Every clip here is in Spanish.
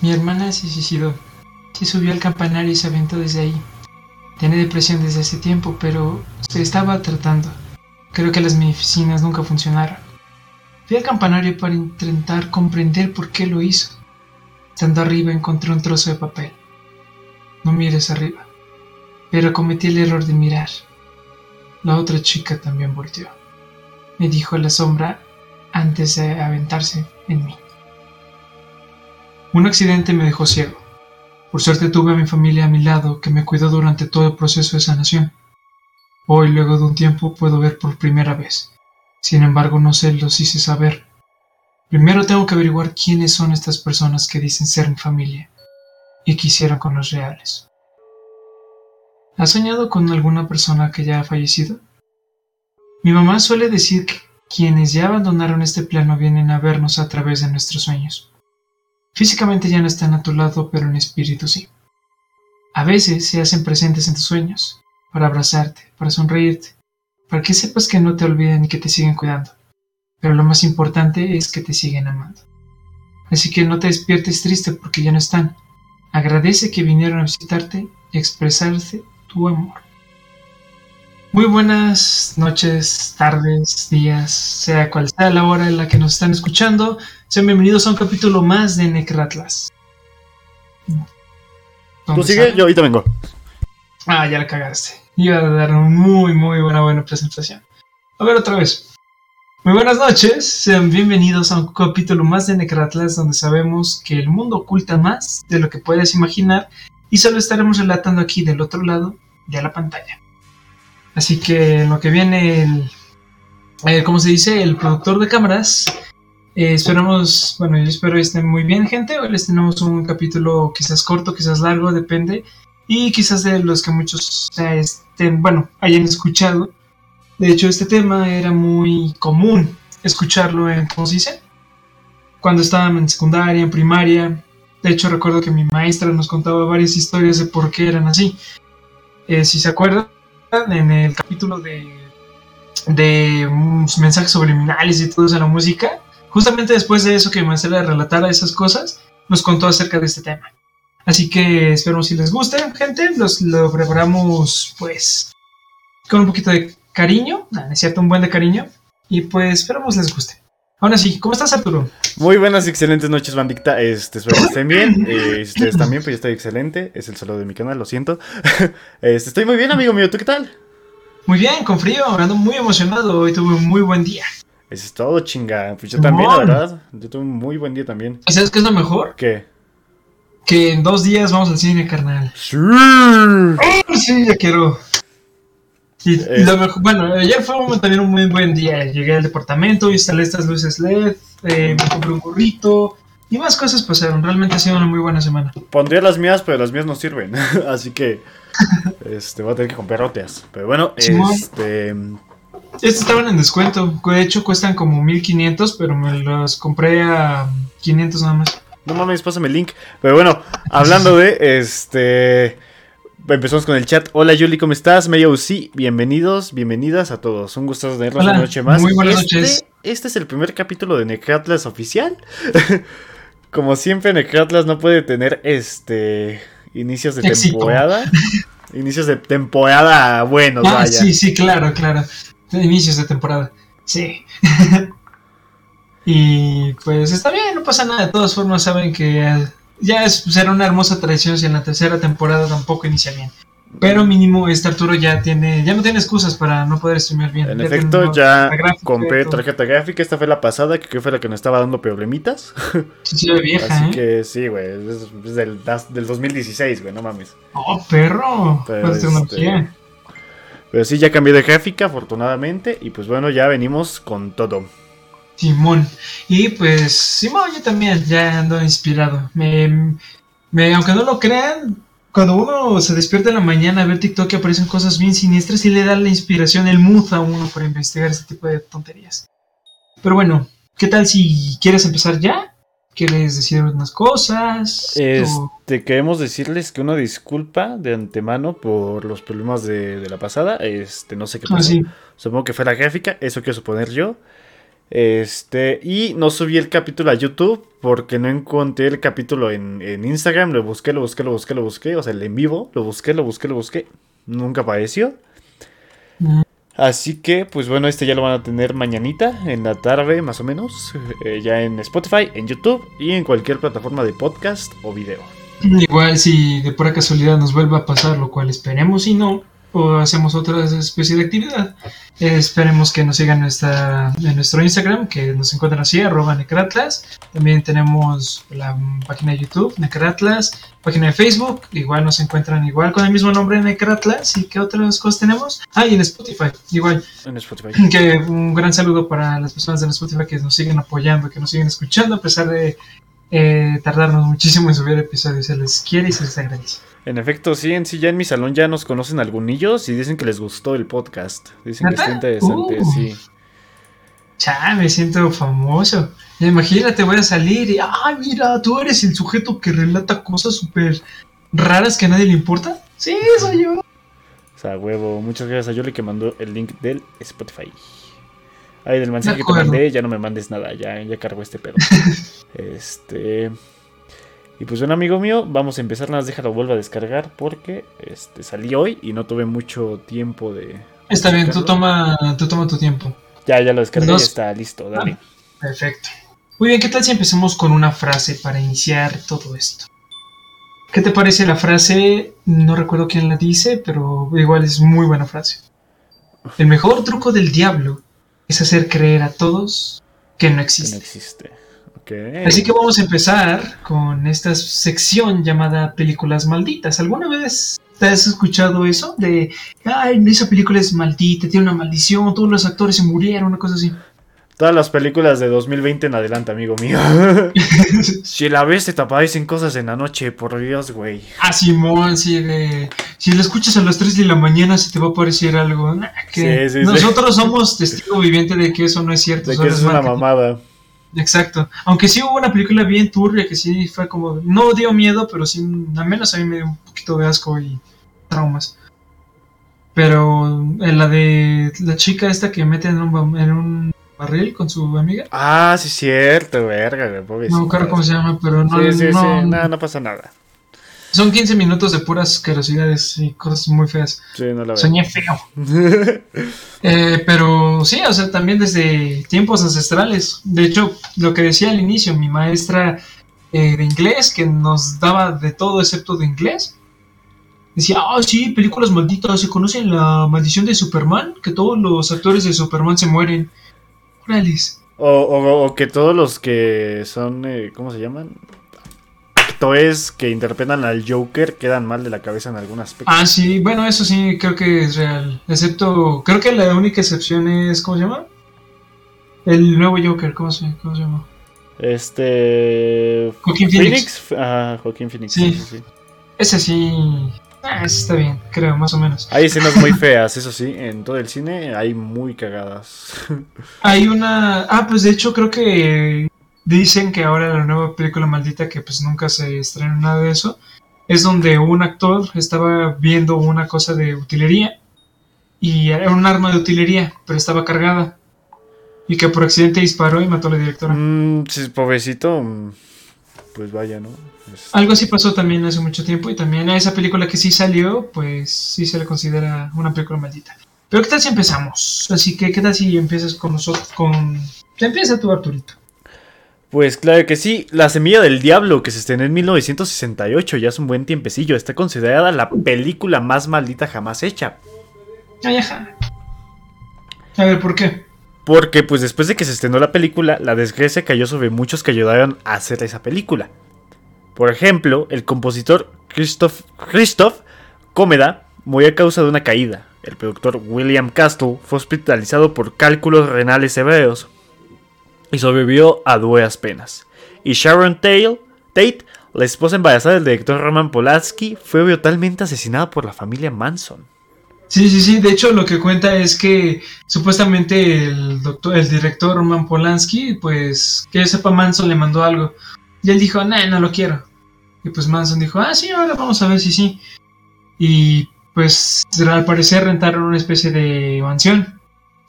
Mi hermana se suicidó. Se subió al campanario y se aventó desde ahí. Tiene depresión desde hace tiempo, pero se estaba tratando. Creo que las medicinas nunca funcionaron. Fui al campanario para intentar comprender por qué lo hizo. Estando arriba encontré un trozo de papel. No mires arriba. Pero cometí el error de mirar. La otra chica también volteó. Me dijo la sombra antes de aventarse en mí. Un accidente me dejó ciego. Por suerte tuve a mi familia a mi lado que me cuidó durante todo el proceso de sanación. Hoy, luego de un tiempo, puedo ver por primera vez. Sin embargo, no se los hice saber. Primero tengo que averiguar quiénes son estas personas que dicen ser mi familia y quisieran con los reales. ¿Has soñado con alguna persona que ya ha fallecido? Mi mamá suele decir que quienes ya abandonaron este plano vienen a vernos a través de nuestros sueños. Físicamente ya no están a tu lado, pero en espíritu sí. A veces se hacen presentes en tus sueños, para abrazarte, para sonreírte, para que sepas que no te olviden y que te siguen cuidando. Pero lo más importante es que te siguen amando. Así que no te despiertes triste porque ya no están. Agradece que vinieron a visitarte y expresarte tu amor. Muy buenas noches, tardes, días, sea cual sea la hora en la que nos están escuchando. Sean bienvenidos a un capítulo más de Necratlas. Tú sigue, yo ahorita vengo. Ah, ya la cagaste. Iba a dar una muy, muy buena, buena presentación. A ver otra vez. Muy buenas noches, sean bienvenidos a un capítulo más de Necratlas donde sabemos que el mundo oculta más de lo que puedes imaginar y solo estaremos relatando aquí del otro lado de la pantalla. Así que lo que viene el, ¿cómo se dice? El productor de cámaras. Eh, esperamos, bueno, yo espero estén muy bien, gente. Hoy les tenemos un capítulo quizás corto, quizás largo, depende. Y quizás de los que muchos estén, bueno, hayan escuchado. De hecho, este tema era muy común escucharlo en, ¿cómo se dice? Cuando estaban en secundaria, en primaria. De hecho, recuerdo que mi maestra nos contaba varias historias de por qué eran así. Eh, si se acuerdan, en el capítulo de, de mensajes subliminales y todo eso la música, justamente después de eso que maestra relatara esas cosas, nos contó acerca de este tema. Así que espero si les guste, gente. Los, lo preparamos, pues, con un poquito de cariño, es cierto, un buen de cariño. Y pues esperamos les guste. Ahora sí, ¿cómo estás, Arturo? Muy buenas y excelentes noches, bandicta. Este, espero que estén bien. Eh, si ustedes también, pues yo estoy excelente. Es el saludo de mi canal, lo siento. Este, estoy muy bien, amigo mío. ¿Tú qué tal? Muy bien, con frío, ando muy emocionado. Hoy tuve un muy buen día. Eso es todo, chinga. Pues yo también, la verdad. Yo tuve un muy buen día también. ¿Y sabes qué es lo mejor? ¿Qué? Que en dos días vamos al cine, carnal. Sí. Oh, sí, ya quiero. Y, y lo mejor, bueno, ayer fue un- también un muy buen día. Llegué al departamento, instalé estas luces LED, eh, me compré un gorrito y más cosas pasaron. Realmente ha sido una muy buena semana. Pondría las mías, pero las mías no sirven. Así que este, voy a tener que comprar otras. Pero bueno, este. Estos estaban en descuento. De hecho, cuestan como 1500, pero me los compré a 500 nada más. No mames, pásame el link. Pero bueno, hablando de este. Empezamos con el chat. Hola Yuli, ¿cómo estás? Medio sí, bienvenidos, bienvenidas a todos. Un gusto tenerlos una noche más. muy buenas Este- noches. Este es el primer capítulo de Necratlas oficial. Como siempre, Necratlas no puede tener este inicios de Éxito. temporada. inicios de temporada buenos, Ah, vaya. sí, sí, claro, claro. Inicios de temporada. Sí. y pues está bien, no pasa nada. De todas formas, saben que ya es, será una hermosa tradición si en la tercera temporada tampoco inicia bien. Pero mínimo este Arturo ya tiene, ya no tiene excusas para no poder streamear bien. En Ya efecto, ya compré tarjeta gráfica. Esta fue la pasada, que fue la que nos estaba dando problemitas. Sí, vieja, Así ¿eh? que sí, güey. Es, es del, del 2016, güey, no mames. Oh, perro. Pero, Pues tecnología. Pero sí, ya cambié de gráfica, afortunadamente. Y pues bueno, ya venimos con todo. Simón. Y pues, Simón, yo también ya ando inspirado. Me, me, aunque no lo crean, cuando uno se despierta en la mañana a ver TikTok y aparecen cosas bien siniestras, sí le da la inspiración, el mood a uno para investigar ese tipo de tonterías. Pero bueno, ¿qué tal si quieres empezar ya? ¿Quieres decir unas cosas? O- Este, queremos decirles que una disculpa de antemano por los problemas de, de la pasada. Este, no sé qué Ah, pasó. sí. Supongo que fue la gráfica, eso quiero suponer yo. Este, y no subí el capítulo a YouTube porque no encontré el capítulo en, en, Instagram. Lo busqué, lo busqué, lo busqué, lo busqué. O sea, el en vivo. Lo busqué, lo busqué, lo busqué. Nunca apareció. Mm. Así que, pues bueno, este ya lo van a tener mañanita, en la tarde más o menos. eh, ya en Spotify, en YouTube y en cualquier plataforma de podcast o video. Igual si de pura casualidad nos vuelve a pasar, lo cual esperemos y no, o hacemos otra especie de actividad. Eh, esperemos que nos sigan en, nuestra, en nuestro Instagram, que nos encuentran así, arroba Necratlas. También tenemos la página de YouTube, Necratlas, página de Facebook, igual nos encuentran igual con el mismo nombre, Necratlas. ¿Y qué otras cosas tenemos? Ah, y en Spotify, igual. En Spotify. Que un gran saludo para las personas de Spotify que nos siguen apoyando, que nos siguen escuchando, a pesar de eh, tardarnos muchísimo en subir episodios. Se les quiere y se les agradece. En efecto, sí, en sí, ya en mi salón ya nos conocen algunillos y dicen que les gustó el podcast. Dicen que está interesante, Uh. sí. Cha, me siento famoso. Imagínate, voy a salir y, ah, mira, tú eres el sujeto que relata cosas súper raras que a nadie le importa. Sí, soy yo. O sea, huevo, muchas gracias a Yoli que mandó el link del Spotify. Ay, del mensaje que te mandé, ya no me mandes nada, ya, ya cargo este pedo. este. Y pues bueno, amigo mío, vamos a empezar, nada más déjalo vuelvo a descargar porque este salí hoy y no tuve mucho tiempo de. Está bien, tú toma, tú toma tu tiempo. Ya, ya lo descargué, ya está listo, dale. Perfecto. Muy bien, ¿qué tal si empezamos con una frase para iniciar todo esto? ¿Qué te parece la frase? No recuerdo quién la dice, pero igual es muy buena frase. El mejor truco del diablo es hacer creer a todos que no Que no existe. Así que vamos a empezar con esta sección llamada películas malditas. ¿Alguna vez te has escuchado eso? De, ay, esa película es maldita, tiene una maldición, todos los actores se murieron, una cosa así. Todas las películas de 2020 en adelante, amigo mío. si la ves, te aparecen cosas en la noche, por Dios, güey. Ah, Simón, sí, de... Si lo escuchas a las 3 de la mañana se te va a parecer algo. Nah, que Sí, sí, sí. Nosotros somos testigo viviente de que eso no es cierto. De que es una marketing. mamada. Exacto. Aunque sí hubo una película bien turbia que sí fue como... No dio miedo, pero sí, al menos a mí me dio un poquito de asco y traumas. Pero en la de la chica esta que mete en un, en un barril con su amiga. Ah, sí, cierto, verga, güey. No me acuerdo cómo se llama, pero no... Sí, sí, no- sí, no pasa nada. Son 15 minutos de puras asquerosidades y cosas muy feas. Sí, no la veo. Soñé feo. Eh, pero sí, o sea, también desde tiempos ancestrales. De hecho, lo que decía al inicio, mi maestra eh, de inglés, que nos daba de todo excepto de inglés, decía, ah, sí, películas malditas, ¿se conocen la maldición de Superman? Que todos los actores de Superman se mueren. Órales. O, o- o que todos los que son, eh, ¿cómo se llaman? Actores que interpretan al Joker quedan mal de la cabeza en algún aspecto. Ah, sí, bueno, eso sí, creo que es real. Excepto, creo que la única excepción es, ¿cómo se llama? El nuevo Joker, ¿cómo se, cómo se llama? Este. Joaquín Phoenix. Ah, Joaquín Phoenix. Sí, sí. Ese sí. Ah, ese está bien, creo, más o menos. Hay escenas muy feas, eso sí. En todo el cine hay muy cagadas. Hay una. Ah, pues de hecho creo que dicen que ahora la nueva película maldita, que pues nunca se estrenó nada de eso, es donde un actor estaba viendo una cosa de utilería y era un arma de utilería, pero estaba cargada. Y que por accidente disparó y mató a la directora. Mm, sí, pobrecito. Pues vaya, ¿no? Es- Algo así pasó también hace mucho tiempo y también a esa película que sí salió, pues sí se le considera una película maldita. Pero ¿qué tal si empezamos? Así que ¿qué tal si empiezas con nosotros? Con... Empieza tú, Arturito. Pues claro que sí, La Semilla del Diablo, que se estrenó en 1968, ya es un buen tiempecillo, está considerada la película más maldita jamás hecha. Ay, ajá. A ver, ¿por qué? Porque pues después de que se estrenó la película, la desgracia cayó sobre muchos que ayudaron a hacer esa película. Por ejemplo, el compositor Christoph, Christoph Cómeda murió a causa de una caída. El productor William Castle fue hospitalizado por cálculos renales severos y sobrevivió a duras penas. Y Sharon Tate, la esposa embarazada del director Roman Polanski, fue brutalmente asesinada por la familia Manson. Sí, sí, sí. De hecho, lo que cuenta es que supuestamente el doctor, el director Roman Polanski, pues, que yo sepa, Manson le mandó algo. Y él dijo, no, no lo quiero. Y pues Manson dijo, ah, sí, ahora vamos a ver si sí. Y pues al parecer rentaron una especie de mansión.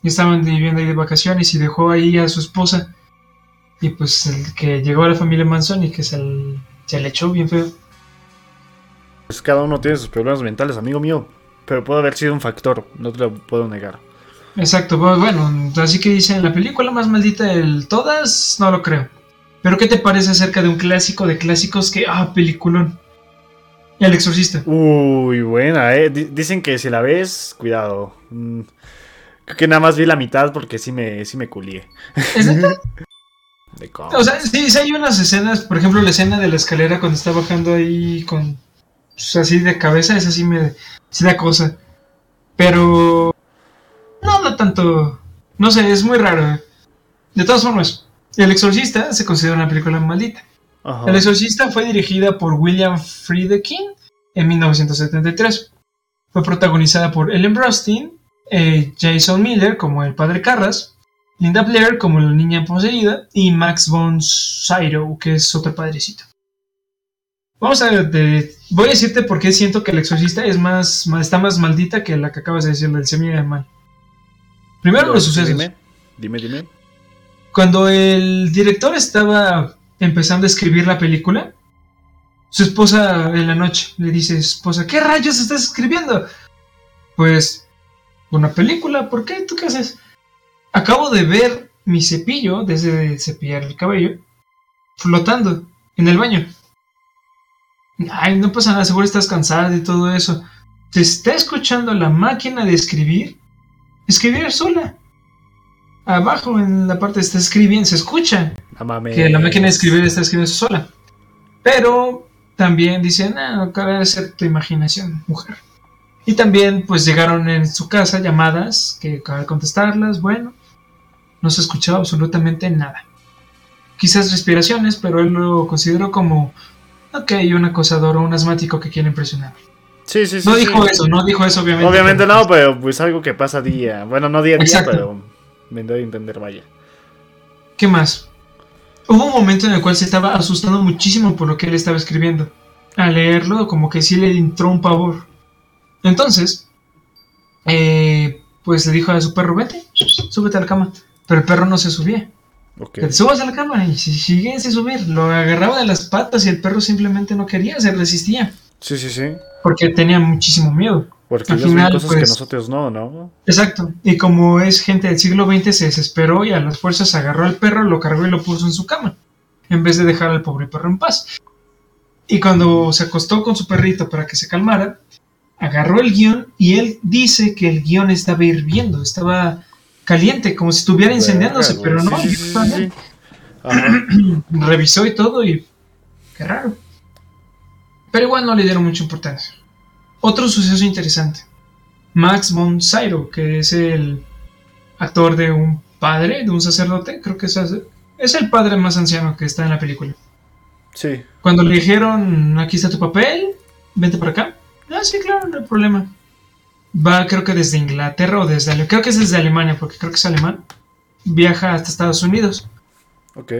Y estaban viviendo ahí de vacaciones y dejó ahí a su esposa. Y pues el que llegó a la familia Manson y que se, se le echó bien feo. Pues cada uno tiene sus problemas mentales, amigo mío. Pero puede haber sido un factor, no te lo puedo negar. Exacto, pues bueno, así que dicen, la película más maldita de todas, no lo creo. Pero ¿qué te parece acerca de un clásico de clásicos que, ah, peliculón? El exorcista. Uy, buena, eh. Dicen que si la ves, cuidado. Mm, creo que nada más vi la mitad porque sí me, sí me culié. o sea, sí, sí, hay unas escenas, por ejemplo, la escena de la escalera cuando está bajando ahí con. Pues, así de cabeza, esa sí me. Sí da cosa. Pero. No, no tanto. No sé, es muy raro. De todas formas, El Exorcista se considera una película maldita. El Exorcista fue dirigida por William Friedkin en 1973. Fue protagonizada por Ellen Burstyn, eh, Jason Miller como el padre Carras, Linda Blair como la niña poseída y Max von Sydow, que es otro padrecito. Vamos a voy a decirte por qué siento que el exorcista es más, está más maldita que la que acabas de decir del semilla de mal. Primero los sucesos. Dime, dime, dime. Cuando el director estaba empezando a escribir la película, su esposa en la noche le dice, esposa, ¿qué rayos estás escribiendo? Pues, una película, ¿por qué? ¿Tú qué haces? Acabo de ver mi cepillo, desde cepillar el cabello, flotando en el baño. Ay, no pasa nada, seguro estás cansada y todo eso. ¿Te está escuchando la máquina de escribir? Escribir sola abajo en la parte está escribiendo, se escucha que la máquina de escribir está escribiendo sola. Pero también dicen, no, acaba ser tu imaginación, mujer. Y también pues llegaron en su casa llamadas que de contestarlas, bueno, no se escuchaba absolutamente nada. Quizás respiraciones, pero él lo consideró como, ok, un acosador o un asmático que quiere impresionar. Sí, sí, sí. No dijo eso, no dijo eso, obviamente. Obviamente no, pero pues algo que pasa día. Bueno, no día a día, pero me doy a entender, vaya. ¿Qué más? Hubo un momento en el cual se estaba asustando muchísimo por lo que él estaba escribiendo. Al leerlo, como que sí le entró un pavor. Entonces, eh, pues le dijo a su perro, vete, súbete a la cama. Pero el perro no se subía. Okay. Te subas a la cama y si sigue sin subir. Lo agarraba de las patas y el perro simplemente no quería, se resistía. Sí, sí, sí. Porque tenía muchísimo miedo. Porque ellos final, cosas que pues, nosotros no, ¿no? Exacto. Y como es gente del siglo XX, se desesperó y a las fuerzas agarró al perro, lo cargó y lo puso en su cama, en vez de dejar al pobre perro en paz. Y cuando se acostó con su perrito para que se calmara, agarró el guion y él dice que el guion estaba hirviendo, estaba caliente, como si estuviera incendiándose, pero no. Revisó y todo y... Qué raro. Pero igual no le dieron mucha importancia. Otro suceso interesante. Max von Sydow, que es el actor de un padre, de un sacerdote, creo que es, es el padre más anciano que está en la película. Sí. Cuando le dijeron, aquí está tu papel, vente para acá. Ah, sí, claro, no hay problema. Va, creo que desde Inglaterra o desde... Creo que es desde Alemania, porque creo que es alemán. Viaja hasta Estados Unidos.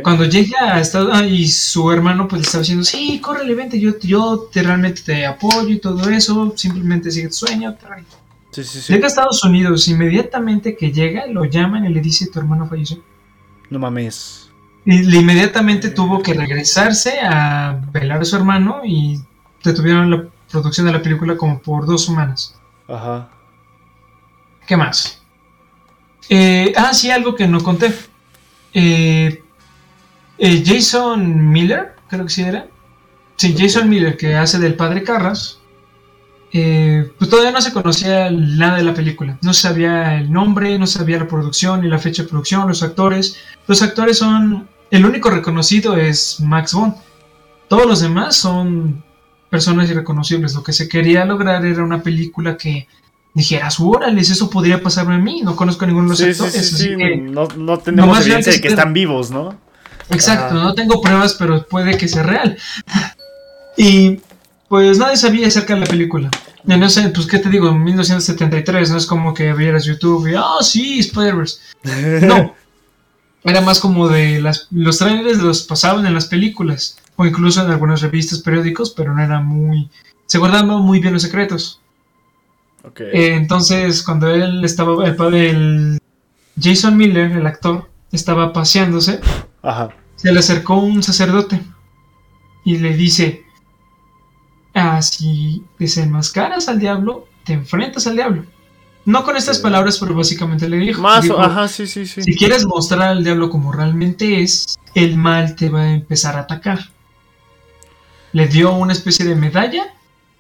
Cuando llega a Estados Unidos y su hermano pues le estaba diciendo, sí, córrele, vente, yo, yo te, realmente te apoyo y todo eso, simplemente sigue tu sueño. Llega a Estados Unidos, inmediatamente que llega, lo llaman y le dice, tu hermano falleció. No mames. Y inmediatamente tuvo que regresarse a velar a su hermano y detuvieron la producción de la película como por dos semanas. Ajá. ¿Qué más? Eh, ah, sí, algo que no conté. Eh, eh, Jason Miller, creo que sí era. Sí, Jason Miller, que hace del padre Carras. Eh, pues todavía no se conocía nada de la película. No sabía el nombre, no sabía la producción, ni la fecha de producción, los actores. Los actores son. El único reconocido es Max Bond. Todos los demás son personas irreconocibles. Lo que se quería lograr era una película que dijeras, órale, eso podría pasarme a mí. No conozco a ninguno de los actores. no, no, tenemos evidencia de que están vivos, ¿no? Exacto, no tengo pruebas, pero puede que sea real. Y pues nadie sabía acerca de la película. Ya no sé, pues qué te digo, en 1973 no es como que vieras YouTube y, ah, sí, Spider-Verse. No. Era más como de las, los trailers los pasaban en las películas o incluso en algunas revistas, periódicos, pero no era muy... Se guardaban muy bien los secretos. Okay. Eh, entonces, cuando él estaba, el padre, Jason Miller, el actor, estaba paseándose. Ajá. Se le acercó un sacerdote y le dice, ah, si desenmascaras al diablo, te enfrentas al diablo. No con estas palabras, pero básicamente le dijo, Más, dijo, ajá, sí, sí, sí. si quieres mostrar al diablo como realmente es, el mal te va a empezar a atacar. Le dio una especie de medalla,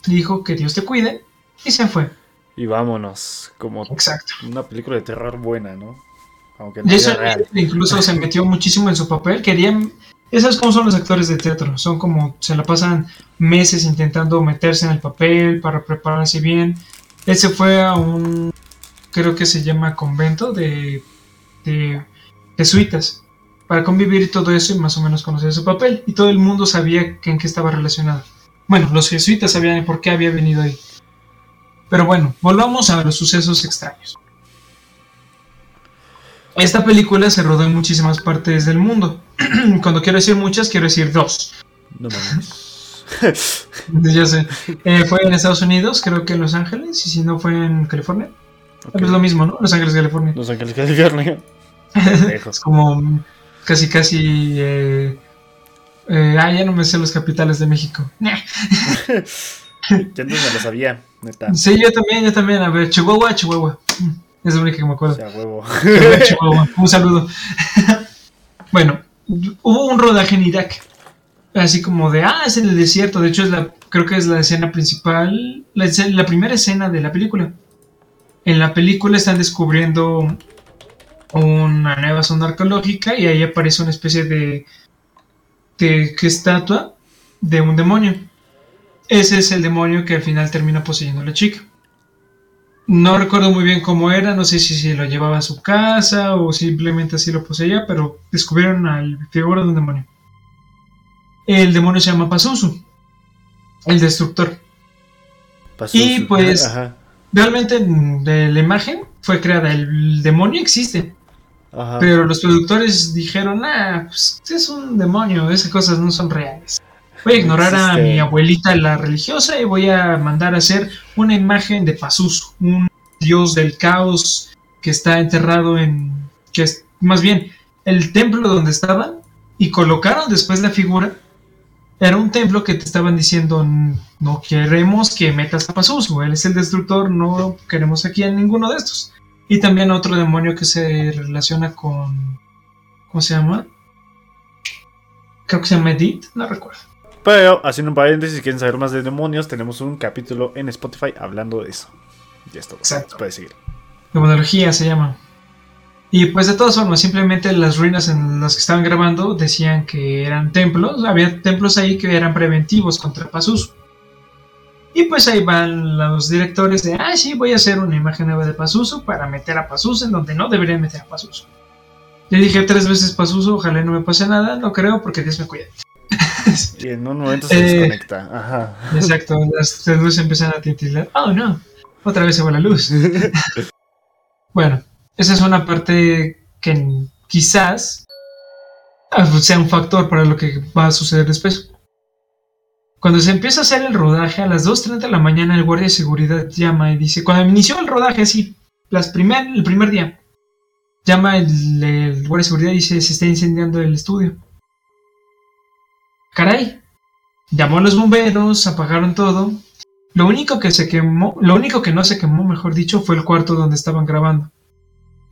dijo que Dios te cuide y se fue. Y vámonos, como Exacto. una película de terror buena, ¿no? Aunque no Jason real. Incluso se metió muchísimo en su papel. Querían. Esas como son los actores de teatro. Son como. Se la pasan meses intentando meterse en el papel para prepararse bien. Él se fue a un. Creo que se llama convento de. de jesuitas. Para convivir y todo eso y más o menos conocer su papel. Y todo el mundo sabía que en qué estaba relacionado. Bueno, los jesuitas sabían por qué había venido ahí. Pero bueno, volvamos a los sucesos extraños. Esta película se rodó en muchísimas partes del mundo. Cuando quiero decir muchas, quiero decir dos. No mames. Ya sé. Eh, fue en Estados Unidos, creo que en Los Ángeles, y si no fue en California. Es lo mismo, ¿no? Los Ángeles, California. Los Ángeles, California. es como casi, casi... Eh, eh, ah, ya no me sé los capitales de México. Ya antes me lo sabía, neta. Sí, yo también, yo también. A ver, Chihuahua, Chihuahua. Mm, Es la única que me O acuerdo. sea, huevo. Chihuahua. Un saludo. bueno, hubo un rodaje en Irak. Así como de, ah, es en el desierto. De hecho, es la, creo que es la escena principal, la, la primera escena de la película. En la película están descubriendo una nueva zona arqueológica y ahí aparece una especie de, estatua de un demonio. Ese es el demonio que al final termina poseyendo a la chica. No recuerdo muy bien cómo era, no sé si se lo llevaba a su casa o simplemente así lo poseía, pero descubrieron al figura de un demonio. El demonio se llama Pazuzu, el destructor. Y, pues, Ajá. Realmente mm, de la imagen fue creada, el demonio existe, Ajá. pero los productores dijeron, ah, pues es un demonio, esas cosas no son reales. Voy a ignorar a mi abuelita la religiosa y voy a mandar a hacer una imagen de Pazuzu, un dios del caos que está enterrado en... que es más bien el templo donde estaban y colocaron después la figura. Era un templo que te estaban diciendo no queremos que metas a Pazuzu, él es el destructor, no queremos aquí a ninguno de estos. Y también otro demonio que se relaciona con... ¿Cómo se llama? Creo que se llama Edith, no recuerdo. Pero, haciendo un paréntesis, si quieren saber más de demonios, tenemos un capítulo en Spotify hablando de eso. Ya está. Exacto. Puedes seguir. Demonología se llama. Y pues de todas formas, simplemente las ruinas en las que estaban grabando decían que eran templos. Había templos ahí que eran preventivos contra Pazuzu. Y pues ahí van los directores de, ah, sí, voy a hacer una imagen nueva de Pazuzu para meter a Pazuzu en donde no deberían meter a Pazuzu. Le dije tres veces Pazuzu, ojalá no me pase nada, no creo porque Dios me cuida. Y en un momento se Eh. desconecta. Ajá. Exacto, las las luces empiezan a titilar. Oh no, otra vez se va la luz. bueno, esa es una parte que quizás ah, sea un factor para lo que va a suceder después. Cuando se empieza a hacer el rodaje, a las 2.30 de la mañana el guardia de seguridad llama y dice, cuando inició el rodaje así, las primer, el primer día, llama el, el guardia de seguridad y dice, se está incendiando el estudio. Caray, llamó a los bomberos, apagaron todo. Lo único que se quemó, lo único que no se quemó, mejor dicho, fue el cuarto donde estaban grabando.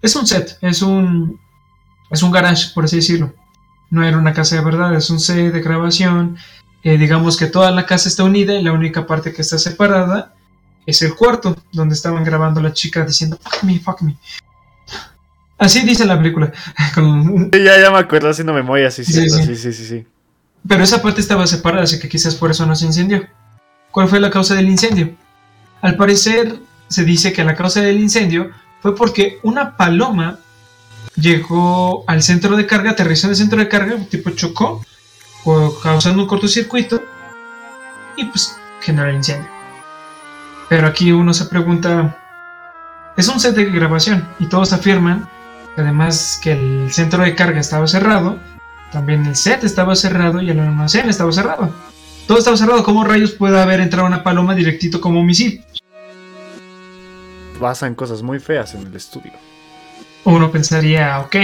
Es un set, es un es un garage, por así decirlo. No era una casa de verdad, es un set de grabación. Eh, digamos que toda la casa está unida y la única parte que está separada es el cuarto donde estaban grabando la chica diciendo fuck me, fuck me. Así dice la película. Con- Sí, ya, ya me acuerdo haciendo memoria, sí, Sí, sí, sí. sí, sí. Pero esa parte estaba separada, así que quizás por eso no se incendió. ¿Cuál fue la causa del incendio? Al parecer, se dice que la causa del incendio fue porque una paloma llegó al centro de carga, aterrizó en el centro de carga, tipo chocó, causando un cortocircuito, y pues generó el incendio. Pero aquí uno se pregunta, es un set de grabación, y todos afirman que además que el centro de carga estaba cerrado, también el set estaba cerrado y el almacén estaba cerrado. Todo estaba cerrado. ¿Cómo rayos puede haber entrado una paloma directito como un misil? Pasan cosas muy feas en el estudio. uno pensaría, ok,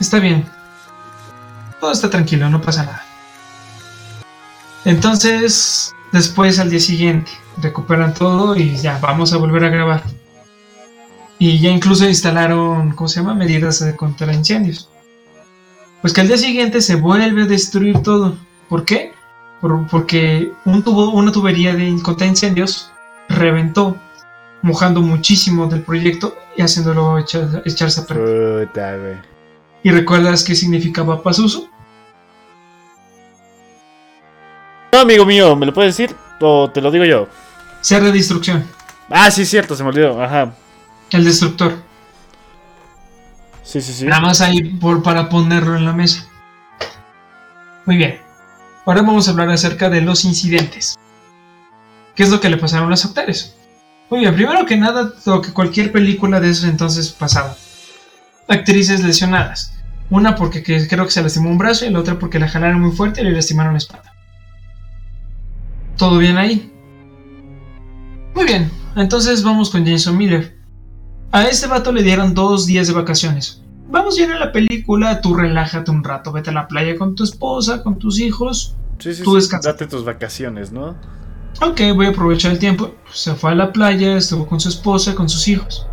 está bien. Todo está tranquilo, no pasa nada. Entonces, después al día siguiente, recuperan todo y ya, vamos a volver a grabar. Y ya incluso instalaron, ¿cómo se llama? Medidas contra incendios. Pues que al día siguiente se vuelve a destruir todo. ¿Por qué? porque un tubo, una tubería de contra incendios reventó, mojando muchísimo del proyecto y haciéndolo echarse a perder. ¿Y recuerdas qué significaba Pazuzu? No, amigo mío, ¿me lo puedes decir? ¿O te lo digo yo? Ser de destrucción. Ah, sí, cierto, se me olvidó. Ajá. El destructor. Sí, sí, sí. Nada más ahí por, para ponerlo en la mesa. Muy bien. Ahora vamos a hablar acerca de los incidentes. ¿Qué es lo que le pasaron a los actores? Muy bien, primero que nada, lo que cualquier película de esos entonces pasaba. Actrices lesionadas. Una porque creo que se lastimó un brazo y la otra porque la jalaron muy fuerte y le lastimaron la espalda. ¿Todo bien ahí? Muy bien, entonces vamos con Jason Miller. A este vato le dieron dos días de vacaciones. Vamos ya a la película, tú relájate un rato, vete a la playa con tu esposa, con tus hijos. Sí, sí, tú sí, Date tus vacaciones, ¿no? Ok, voy a aprovechar el tiempo. Se fue a la playa, estuvo con su esposa, con sus hijos.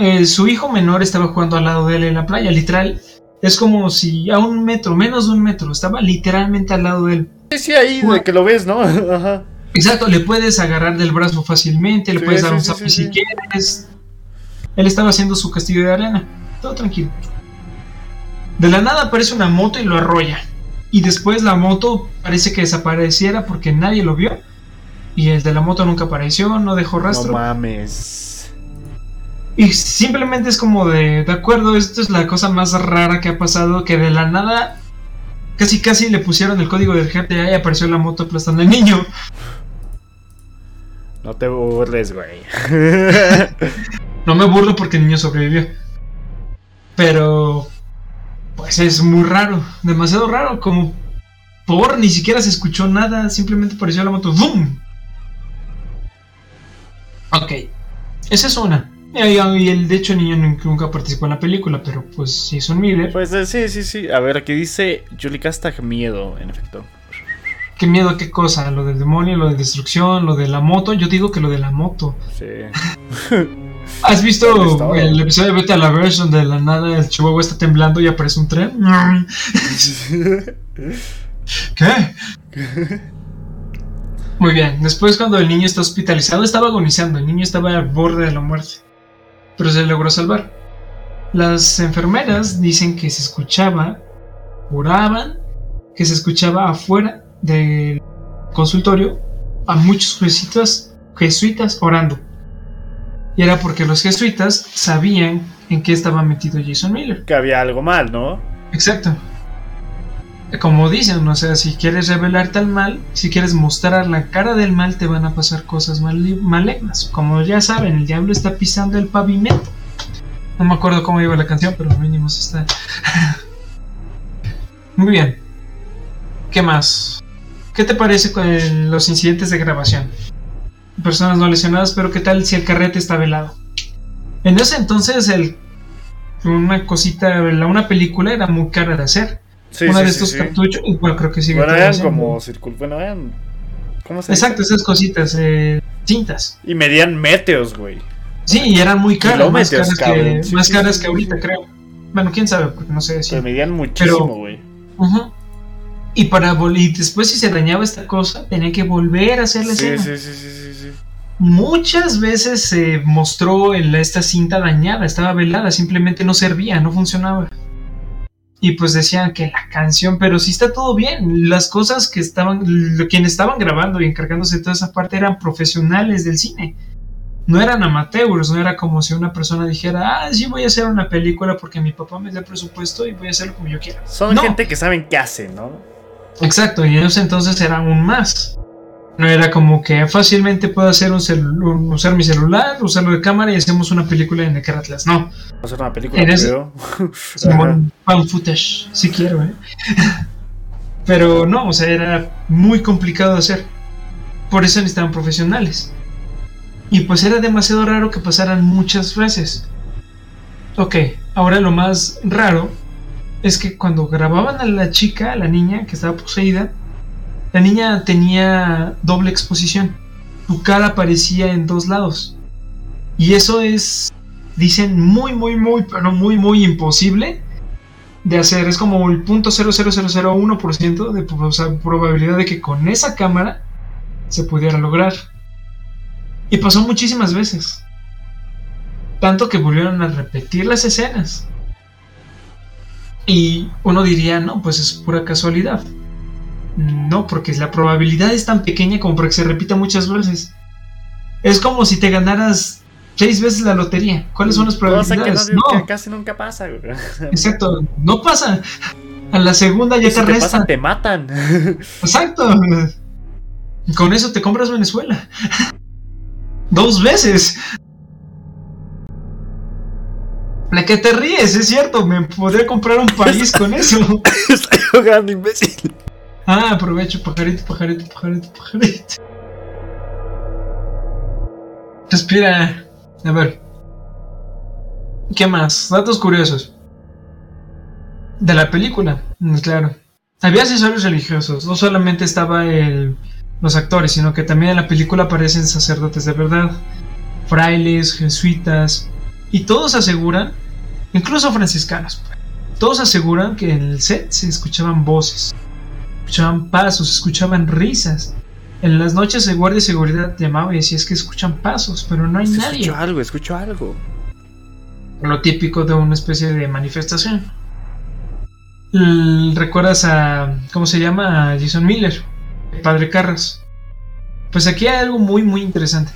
Eh, su hijo menor estaba jugando al lado de él en la playa, literal. Es como si a un metro, menos de un metro, estaba literalmente al lado de él. Sí, sí, ahí de que lo ves, ¿no? Ajá. Exacto, le puedes agarrar del brazo fácilmente, le puedes dar un zapi si quieres. Él estaba haciendo su castillo de arena, todo tranquilo. De la nada aparece una moto y lo arrolla. Y después la moto parece que desapareciera porque nadie lo vio. Y el de la moto nunca apareció, no dejó rastro. No mames. Y simplemente es como de, de acuerdo, esto es la cosa más rara que ha pasado, que de la nada casi casi le pusieron el código del GTA y apareció la moto aplastando al niño. No te burles, güey. no me burlo porque el niño sobrevivió. Pero pues es muy raro, demasiado raro, como por ni siquiera se escuchó nada, simplemente apareció la moto, ¡Bum! Ok, esa es una. Y el, de hecho el niño nunca participó en la película, pero pues sí son Miller. Pues eh, sí, sí, sí. A ver, aquí dice Julie Castag miedo, en efecto. ¿Qué miedo? ¿Qué cosa? ¿Lo del demonio? ¿Lo de destrucción? ¿Lo de la moto? Yo digo que lo de la moto. Sí. ¿Has visto el episodio de Vete a la Verse donde de la nada el chihuahua está temblando y aparece un tren? ¿Qué? Muy bien, después cuando el niño está hospitalizado estaba agonizando, el niño estaba al borde de la muerte, pero se logró salvar. Las enfermeras dicen que se escuchaba, oraban, que se escuchaba afuera del consultorio a muchos jesuitas, jesuitas orando. Y era porque los jesuitas sabían en qué estaba metido Jason Miller. Que había algo mal, ¿no? Exacto. Como dicen, o sea, si quieres revelarte al mal, si quieres mostrar la cara del mal, te van a pasar cosas mal malignas. Como ya saben, el diablo está pisando el pavimento. No me acuerdo cómo iba la canción, pero mínimo está. Muy bien. ¿Qué más? ¿Qué te parece con los incidentes de grabación? personas no lesionadas, pero ¿qué tal si el carrete está velado? En ese entonces, el, una cosita, una película era muy cara de hacer. Una de estos cartuchos, bueno, creo que sigue. Bueno, eran como bueno, eran. ¿Cómo se Exacto, esas cositas, eh, cintas. Y medían meteos, güey. Sí, y eran muy caras, más caras, que, más caras que ahorita, creo. Bueno, quién sabe, porque no sé si. Pero medían muchísimo, güey. Y para y después si se dañaba esta cosa, tenía que volver a hacerle sí, sí, sí, sí muchas veces se mostró en esta cinta dañada, estaba velada, simplemente no servía, no funcionaba. Y pues decían que la canción, pero sí está todo bien. Las cosas que estaban, quienes estaban grabando y encargándose de toda esa parte eran profesionales del cine. No eran amateurs, no era como si una persona dijera, ah, sí voy a hacer una película porque mi papá me da presupuesto y voy a hacerlo como yo quiera. Son gente que saben qué hacen, ¿no? Exacto, y ellos entonces eran un más. No era como que fácilmente puedo hacer un, usar mi celular, usarlo de cámara y hacemos una película en Necker Atlas. No. Hacer una película en fan footage, si quiero, ¿eh? Pero no, o sea, era muy complicado de hacer. Por eso necesitaban profesionales. Y pues era demasiado raro que pasaran muchas veces. Ok, Ahora lo más raro es que cuando grababan a la chica, a la niña que estaba poseída, la niña tenía doble exposición. Su cara aparecía en dos lados. Y eso es, dicen, muy, muy, muy, pero muy, muy imposible de hacer. Es como el punto .00001% de probabilidad de que con esa cámara se pudiera lograr. Y pasó muchísimas veces. Tanto que volvieron a repetir las escenas. Y uno diría, no, pues es pura casualidad. No, porque la probabilidad es tan pequeña como para que se repita muchas veces. Es como si te ganaras seis veces la lotería. ¿Cuáles son las probabilidades? no, casi nunca pasa. Exacto, no pasa. A la segunda ya te, te te matan. Exacto. Con eso te compras Venezuela. Dos veces. La que te ríes, es cierto, me podría comprar un país con eso. Estoy jugando, imbécil. Ah, aprovecho, pajarito, pajarito, pajarito, pajarito. Respira. A ver. ¿Qué más? Datos curiosos. De la película, mm, claro. Había asesores religiosos, no solamente estaba el, los actores, sino que también en la película aparecen sacerdotes de verdad, frailes, jesuitas, y todos aseguran, incluso franciscanos, todos aseguran que en el set se escuchaban voces, escuchaban pasos, escuchaban risas, en las noches de guardia y seguridad llamaba y decía es que escuchan pasos, pero no hay nadie. Escucho algo, escucho algo. Lo típico de una especie de manifestación. ¿Recuerdas a. ¿Cómo se llama? A Jason Miller, el padre Carras. Pues aquí hay algo muy, muy interesante.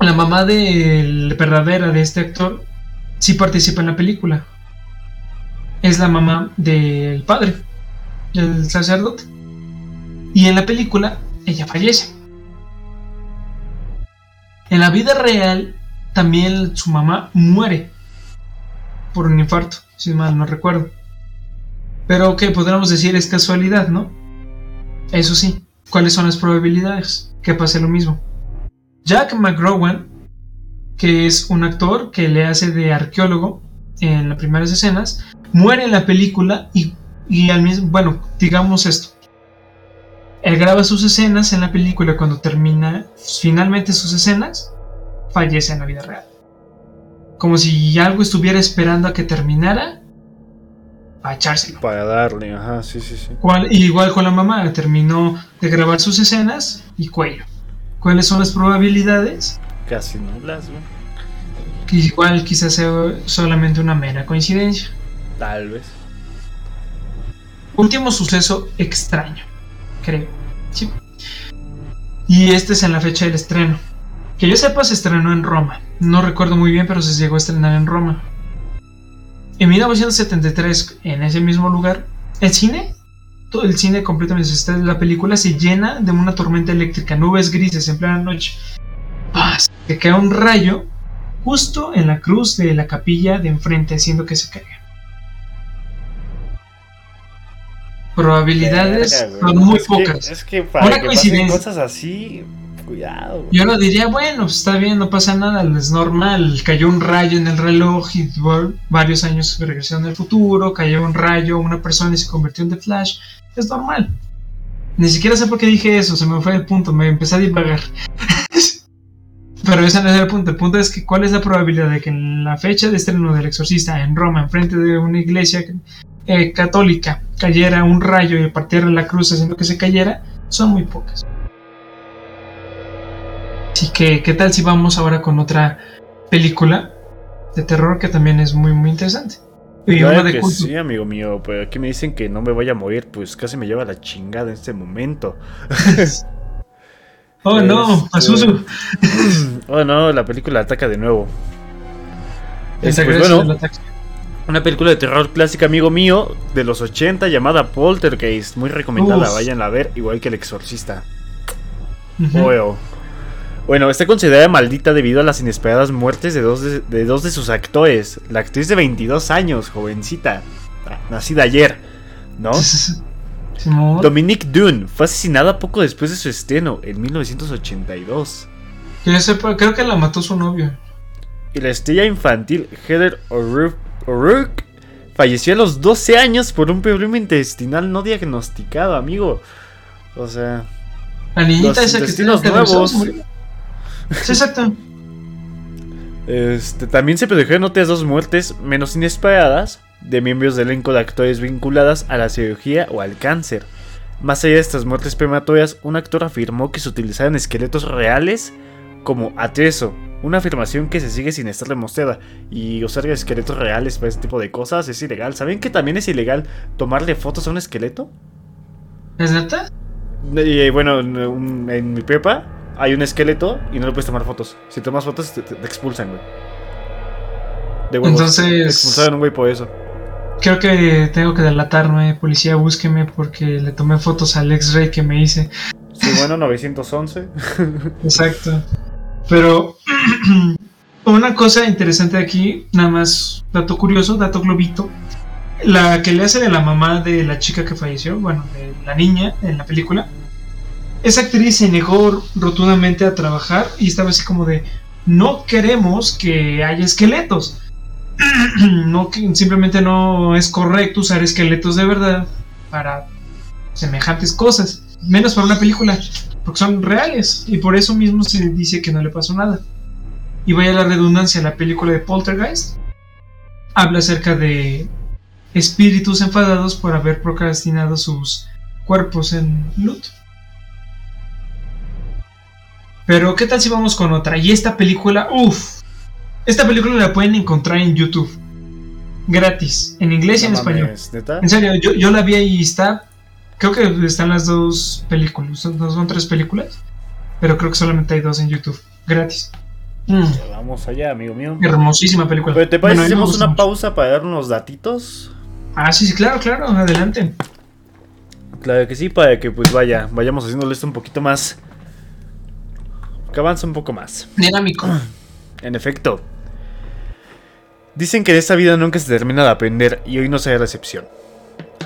La mamá de verdadera de este actor sí participa en la película. Es la mamá del padre, del sacerdote. Y en la película, ella fallece. En la vida real, también su mamá muere por un infarto, si mal no recuerdo. Pero que podríamos decir es casualidad, ¿no? Eso sí, ¿cuáles son las probabilidades? Que pase lo mismo. Jack McGrowan, que es un actor que le hace de arqueólogo en las primeras escenas, muere en la película y, y al mismo, bueno, digamos esto, él graba sus escenas en la película cuando termina finalmente sus escenas, fallece en la vida real. Como si algo estuviera esperando a que terminara para echárselo. Para darle, ajá, sí, sí, sí. igual con la mamá, terminó de grabar sus escenas y cuello. ¿Cuáles son las probabilidades? Casi nulas, güey. Que igual quizás sea solamente una mera coincidencia. Tal vez. Último suceso extraño creo. Y este es en la fecha del estreno. Que yo sepa, se estrenó en Roma. No recuerdo muy bien, pero se llegó a estrenar en Roma. En 1973, en ese mismo lugar, el cine, todo el cine completamente, la película se llena de una tormenta eléctrica, nubes grises en plena noche. ¡Paz! Que cae un rayo justo en la cruz de la capilla de enfrente, haciendo que se caiga. Probabilidades son muy pocas. es que para que cosas así, cuidado. Yo no diría, bueno, está bien, no pasa nada, es normal. Cayó un rayo en el reloj y varios años regresaron al futuro, cayó un rayo, una persona y se convirtió en The Flash. Es normal. Ni siquiera sé por qué dije eso, se me fue el punto, me empecé a divagar. Pero ese no es el punto. El punto es que cuál es la probabilidad de que en la fecha de estreno del Exorcista en Roma, enfrente de una iglesia eh, católica cayera un rayo y partiera la cruz haciendo que se cayera, son muy pocas. Así que, ¿qué tal si vamos ahora con otra película de terror que también es muy, muy interesante? Y de sí, amigo mío, pues aquí me dicen que no me voy a morir, pues casi me lleva la chingada en este momento. oh no, pues, Azuzu. oh no, la película ataca de nuevo. Es, pues, bueno, una película de terror clásica, amigo mío, de los 80 llamada Poltergeist. Muy recomendada, vayan a ver, igual que El Exorcista. Bueno, está considerada maldita debido a las inesperadas muertes de dos de, dos de sus actores. La actriz de 22 años, jovencita, nacida ayer, ¿no? Dominique Dune fue asesinada poco después de su estreno, en 1982. Que yo sepa, creo que la mató su novio. Y la estrella infantil Heather O'Rourke falleció a los 12 años por un problema intestinal no diagnosticado, amigo. O sea. La niñita esa que tiene nuevos. exacto. Este, también se produjeron otras dos muertes menos inesperadas de miembros del elenco de actores vinculadas a la cirugía o al cáncer. Más allá de estas muertes prematorias, un actor afirmó que se utilizaban esqueletos reales como atrezo, una afirmación que se sigue sin estar demostrada. Y usar esqueletos reales para este tipo de cosas es ilegal. ¿Saben que también es ilegal tomarle fotos a un esqueleto? ¿Es neta? Y bueno, en mi prepa hay un esqueleto y no le puedes tomar fotos. Si tomas fotos te, expulsan, güey. De Entonces. Te expulsaron un güey por eso. Creo que tengo que delatarme, policía, búsqueme porque le tomé fotos al ex-rey que me hice. Sí, bueno, 911. Exacto. Pero una cosa interesante aquí, nada más dato curioso, dato globito. La que le hace de la mamá de la chica que falleció, bueno, de la niña en la película, esa actriz se negó rotundamente a trabajar y estaba así como de, no queremos que haya esqueletos. no, simplemente no es correcto usar esqueletos de verdad para semejantes cosas, menos para una película, porque son reales y por eso mismo se dice que no le pasó nada. Y vaya la redundancia, la película de Poltergeist habla acerca de espíritus enfadados por haber procrastinado sus cuerpos en luto. Pero, ¿qué tal si vamos con otra? Y esta película, uff. Esta película la pueden encontrar en YouTube. Gratis. En inglés y en español. En serio, yo, la vi y está. Creo que están las dos películas. Son, son tres películas. Pero creo que solamente hay dos en YouTube. Gratis. Mm. Vamos allá, amigo mío. Hermosísima película. ¿Te parece hacemos una pausa para dar unos datitos? Ah, sí, sí, claro, claro. Adelante. Claro que sí, para que pues vaya, vayamos haciéndole esto un poquito más que avanza un poco más. Dinámico. En efecto. Dicen que de esta vida nunca se termina de aprender y hoy no será la excepción.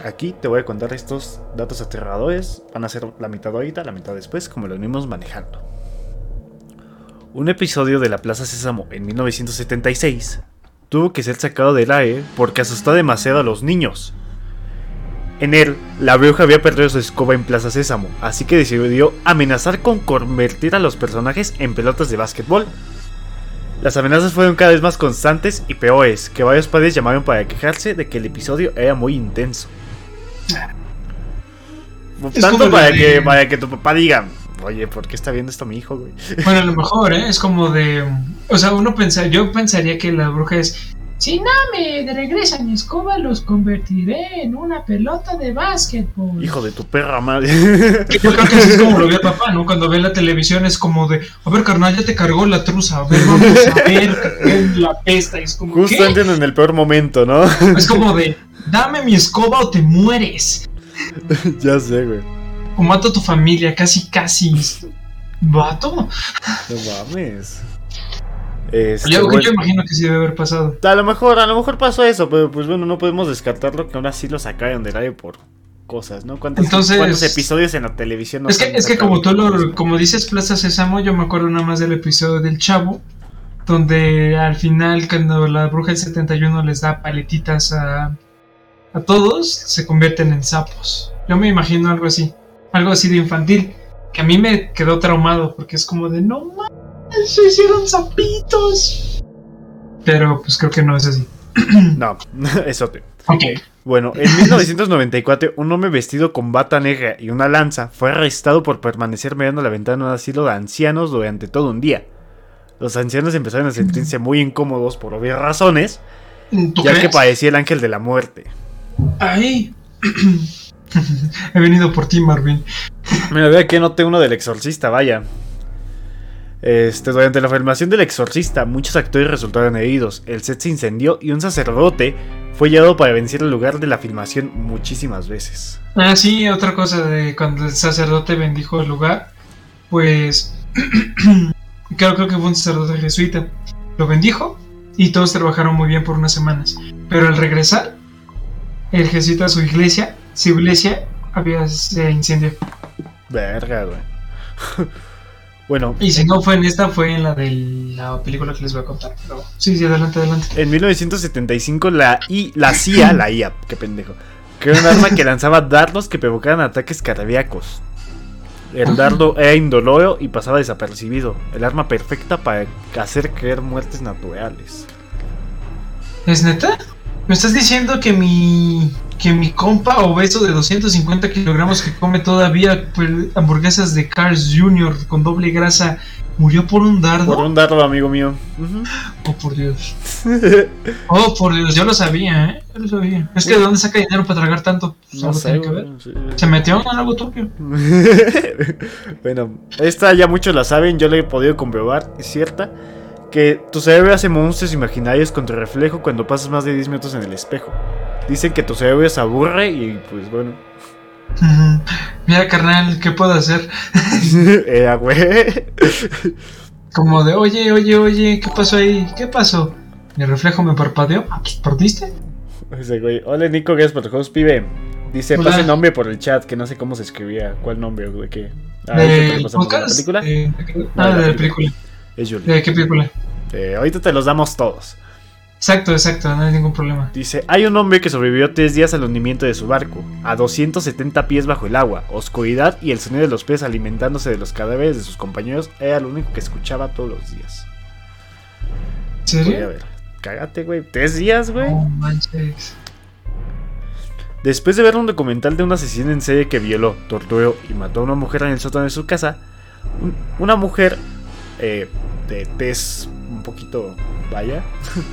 Aquí te voy a contar estos datos aterradores. Van a ser la mitad ahorita, la mitad después, como lo venimos manejando. Un episodio de la Plaza Sésamo en 1976 tuvo que ser sacado del aire porque asustó demasiado a los niños. En él, la bruja había perdido su escoba en Plaza Sésamo, así que decidió amenazar con convertir a los personajes en pelotas de básquetbol. Las amenazas fueron cada vez más constantes y peores, que varios padres llamaron para quejarse de que el episodio era muy intenso. Tanto para, que, para que tu papá diga, oye, ¿por qué está viendo esto mi hijo, güey? Bueno, a lo mejor, ¿eh? Es como de... O sea, uno pensa, yo pensaría que la bruja es si no me regresa mi escoba, los convertiré en una pelota de básquetbol. Hijo de tu perra madre. Yo creo que así es como lo ve papá, ¿no? Cuando ve la televisión es como de, a ver, carnal, ya te cargó la truza, a ver, vamos a ver la pesta. Es como, Justo entran en el peor momento, ¿no? Es como de, dame mi escoba o te mueres. ya sé, güey. O mato a tu familia, casi, casi. ¿Vato? No mames. Este, yo, imagino que sí debe haber pasado. A lo mejor, a lo mejor pasó eso, pero pues bueno, no podemos descartarlo que ahora sí lo sacaron del aire por cosas, ¿no? ¿Cuántos, episodios en la televisión? es que, es que como tú lo, como dices Plaza Sésamo, yo me acuerdo nada más del episodio del Chavo, donde al final cuando la bruja del 71 les da paletitas a, a todos, se convierten en sapos. Yo me imagino algo así, algo así de infantil, que a mí me quedó traumado, porque es como de, no mames se hicieron zapitos. Pero pues creo que no es así. no, eso te. Ok. Bueno, en 1994, un hombre vestido con bata negra y una lanza fue arrestado por permanecer mirando la ventana de un asilo de ancianos durante todo un día. Los ancianos empezaron a sentirse muy incómodos por obvias razones, ya que parecía el ángel de la muerte. Ay. He venido por ti, Marvin. Mira, vea que noté uno del exorcista, vaya. Este, durante la filmación del exorcista, muchos actores resultaron heridos, el set se incendió y un sacerdote fue llevado para vencer el lugar de la filmación muchísimas veces. Ah, sí, otra cosa de cuando el sacerdote bendijo el lugar, pues creo, creo que fue un sacerdote jesuita, lo bendijo y todos trabajaron muy bien por unas semanas, pero al regresar, el jesuita a su iglesia, su iglesia había se incendió. Verga, güey. Bueno, Y si no fue en esta, fue en la de la película que les voy a contar. Pero sí, sí, adelante, adelante. en 1975 la, I, la CIA, la IA, qué pendejo, creó un arma que lanzaba dardos que provocaban ataques cardíacos. El dardo era indoloro y pasaba desapercibido. El arma perfecta para hacer creer muertes naturales. ¿Es neta? ¿Me estás diciendo que mi que mi compa obeso de 250 kilogramos que come todavía pues, hamburguesas de Cars Jr. con doble grasa murió por un dardo? Por un dardo, amigo mío. Oh, por Dios. Oh, por Dios, yo lo sabía, ¿eh? Yo lo sabía. Es que ¿de dónde saca dinero para tragar tanto? Pues, No sé, que ver. sí. Se metió en algo turbio. bueno, esta ya muchos la saben, yo la he podido comprobar, es cierta. Que tu cerebro hace monstruos imaginarios con tu reflejo cuando pasas más de 10 minutos en el espejo. Dicen que tu cerebro se aburre y pues bueno. Mira, carnal, ¿qué puedo hacer? Era güey. Como de, oye, oye, oye, ¿qué pasó ahí? ¿Qué pasó? Mi reflejo me parpadeó. Ah, pues perdiste. Ese güey. Hola Nico, gracias por el host, pibe. Dice, Hola. pase nombre por el chat, que no sé cómo se escribía. ¿Cuál nombre de qué? Ah, ¿De lo pasamos de la película. Eh, No, ah, de la de la película. Es Julie. ¿De qué película? Eh, ahorita te los damos todos. Exacto, exacto, no hay ningún problema. Dice, hay un hombre que sobrevivió tres días al hundimiento de su barco, a 270 pies bajo el agua, oscuridad y el sonido de los peces alimentándose de los cadáveres de sus compañeros era lo único que escuchaba todos los días. ¿En Voy a serio? ver. Cágate, güey. ¿Tres días, güey? No manches. Después de ver un documental de un asesino en serie que violó, torturó y mató a una mujer en el sótano de su casa, un- una mujer eh, de tez un poquito vaya,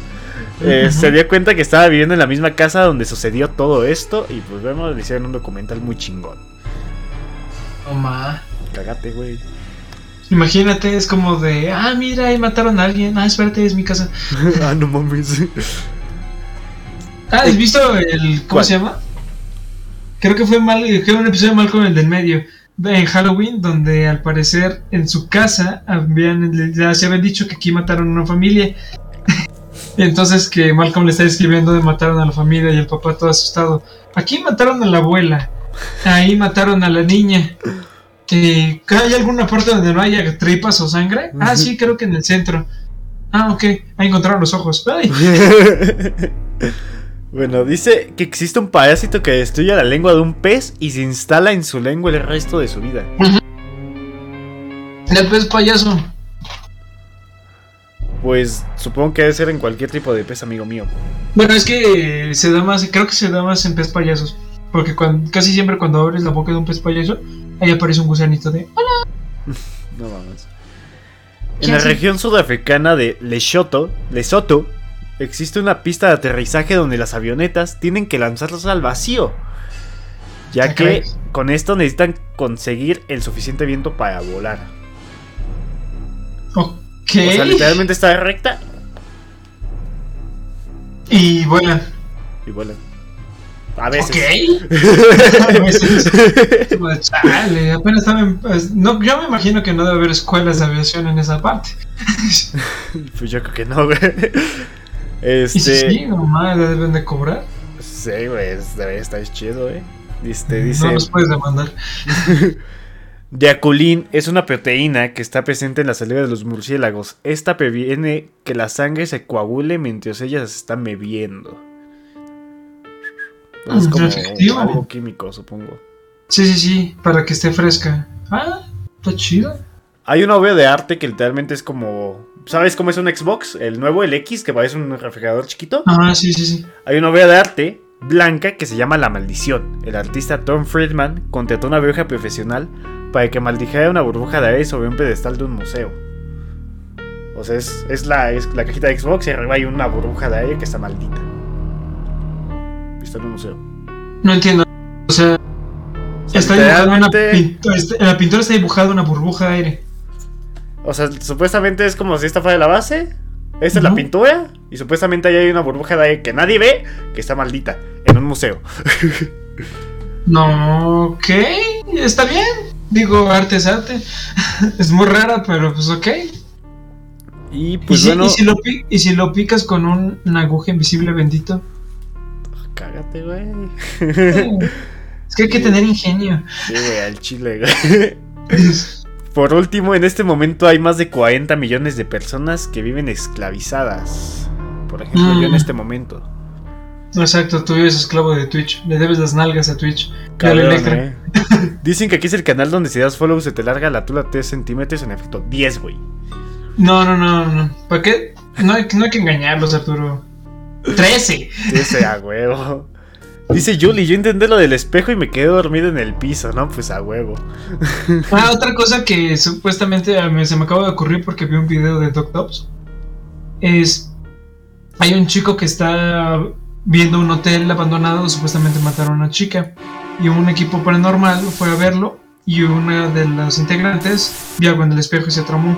eh, se dio cuenta que estaba viviendo en la misma casa donde sucedió todo esto y pues vemos, le hicieron un documental muy chingón. No ma. Cágate, güey. Imagínate, es como de, ah, mira, ahí mataron a alguien. Ah, espérate, es mi casa. ah, no mames. Ah, ¿has visto el. ¿Cómo ¿Cuál? se llama? Creo que fue mal, que un episodio mal con el del medio. En Halloween, donde al parecer en su casa habían, ya se habían dicho que aquí mataron a una familia. Entonces que Malcolm le está escribiendo de mataron a la familia y el papá todo asustado. Aquí mataron a la abuela. Ahí mataron a la niña. Eh, ¿Hay alguna parte donde no haya tripas o sangre? Ah, sí, creo que en el centro. Ah, ok. Ahí encontraron los ojos. Ay. bueno, dice que existe un parásito que destruye la lengua de un pez y se instala en su lengua el resto de su vida. El pez payaso. Pues supongo que debe ser en cualquier tipo de pez, amigo mío. Bueno, es que se da más, creo que se da más en pez payasos. Porque casi siempre cuando abres la boca de un pez payaso, ahí aparece un gusanito de. No mames. ¿Qué En la hace? región sudafricana de Lesotho, Lesoto, existe una pista de aterrizaje donde las avionetas tienen que lanzarlas al vacío. Ya que con esto necesitan conseguir el suficiente viento para volar. Ok. O sea, literalmente está recta Y bueno. y vuelan. A veces. Ok. A veces. Como, Chale, apenas estaba en- pues, no, yo me imagino que no debe haber escuelas de aviación en esa parte. Pues yo creo que no, güey. Este. sí, nomás le deben de cobrar. Sí, güey, es- estar chido, güey. Este, dice. No los puedes demandar. Diaculín es una proteína que está presente en la saliva de los murciélagos. Esta previene que la sangre se coagule mientras ellas se están bebiendo. Es Mm, como efectivo. algo químico, supongo. Sí, sí, sí, para que esté fresca. Ah, está chido. Hay una obra de arte que literalmente es como. ¿Sabes cómo es un Xbox? El nuevo, el X, que parece un refrigerador chiquito. Ah, sí, sí, sí. Hay una obra de arte blanca que se llama La Maldición. El artista Tom Friedman contrató una bruja profesional para que maldijera una burbuja de aire sobre un pedestal de un museo. O sea, es, es la, es la cajita de Xbox y arriba hay una burbuja de aire que está maldita. Está en un museo. No entiendo. O sea, O sea, está dibujada una literalmente- pintura. En la pintura está dibujada una burbuja de aire. O sea, supuestamente es como si esta fuera la base. Esta es la pintura. Y supuestamente ahí hay una burbuja de aire que nadie ve, que está maldita, en un museo. No, ok, está bien. Digo, arte es arte. es muy rara, pero pues ok. Y ¿Y, pues si, bueno. y si lo, y si lo picas con un- una aguja invisible bendito. Cágate, güey. es que hay que tener ingenio. Sí, güey, al chile, güey. Por último, en este momento hay más de 40 millones de personas que viven esclavizadas. Por ejemplo, yo en Mm. este momento. Exacto, tú eres esclavo de Twitch. Le debes las nalgas a Twitch. Cabrón, eh. Dicen que aquí es el canal donde si das follow se te larga la tula 3 centímetros. En efecto, 10, güey. No, no, no, no. ¿Para qué? No hay, no hay que engañarlos, Arturo. 13. Ese a huevo. Dice Julie, yo intenté lo del espejo y me quedé dormido en el piso, ¿no? Pues a huevo. Ah, otra cosa que supuestamente mí se me acaba de ocurrir porque vi un video de Doc Tops es hay un chico que está viendo un hotel abandonado, supuestamente mataron a una chica y un equipo paranormal fue a verlo y una de las integrantes vio algo en el espejo y se traumó.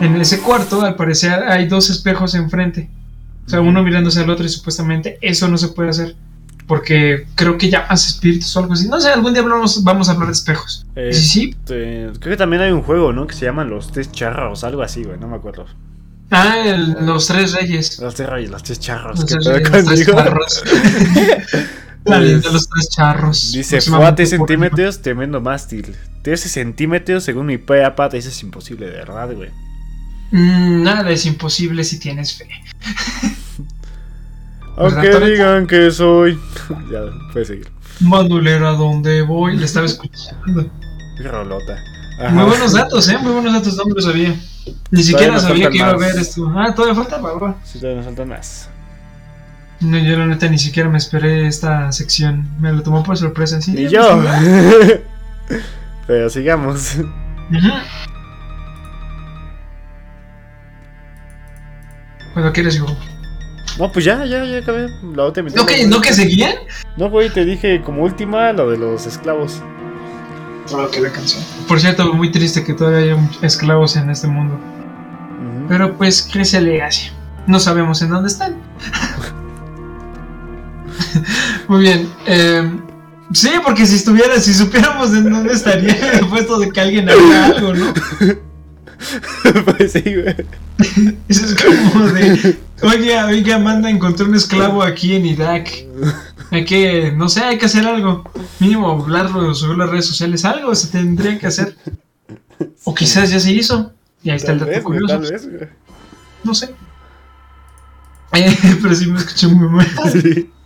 En ese cuarto, al parecer, hay dos espejos enfrente. O sea, uno mirándose al otro y supuestamente eso no se puede hacer. Porque creo que llamas espíritus o algo así. No sé, algún día hablamos- vamos a hablar de espejos. Eh, Sí, sí. Este, creo que también hay un juego, ¿no? Que se llaman los tres charros, algo así, güey, no me acuerdo. Ah, el- los tres reyes. Los tres reyes, los tres charros. Los ¿qué tres, pedo reyes, los tres contigo? charros. La de los tres charros. Dice, fue a Próximamente 3 por- centímetros, tremendo mástil. 13 centímetros, según mi papá, eso es imposible, de verdad, güey. Mm, nada es imposible si tienes fe. Aunque digan que soy. ya, puedes seguir. Mandulero, ¿a dónde voy? Le estaba escuchando. Rolota. Ajá. Muy buenos datos, ¿eh? Muy buenos datos, no me lo sabía. Ni siquiera sabía que iba a ver esto. Ah, todavía falta, va. Sí, todavía nos faltan más. No, yo la neta ni siquiera me esperé esta sección. Me lo tomó por sorpresa. ¿sí? Y yo. Pero sigamos. Ujú. Cuando quieres, hijo. No, pues ya, ya, ya acabé. La otra. ¿No que, ¿No que seguían? No, güey, te dije como última lo de los esclavos. Solo que la canción. Por cierto, muy triste que todavía haya esclavos en este mundo. Ujú. Pero pues, ¿qué se le hace? No sabemos en dónde están. Muy bien. eh, sí, porque si estuviera, si supiéramos en dónde estaría el puesto de que alguien haga algo, ¿no? pues sí, güey. Eso es como de, oiga, oiga, manda, encontré un esclavo aquí en Irak. Hay que, no sé, hay que hacer algo. Mínimo hablarlo, subir las redes sociales, algo se tendría que hacer. O quizás ya se hizo. Y ahí está el dato curioso. tal vez, güey. No sé. Eh, pero sí me escuché muy mal. Sí.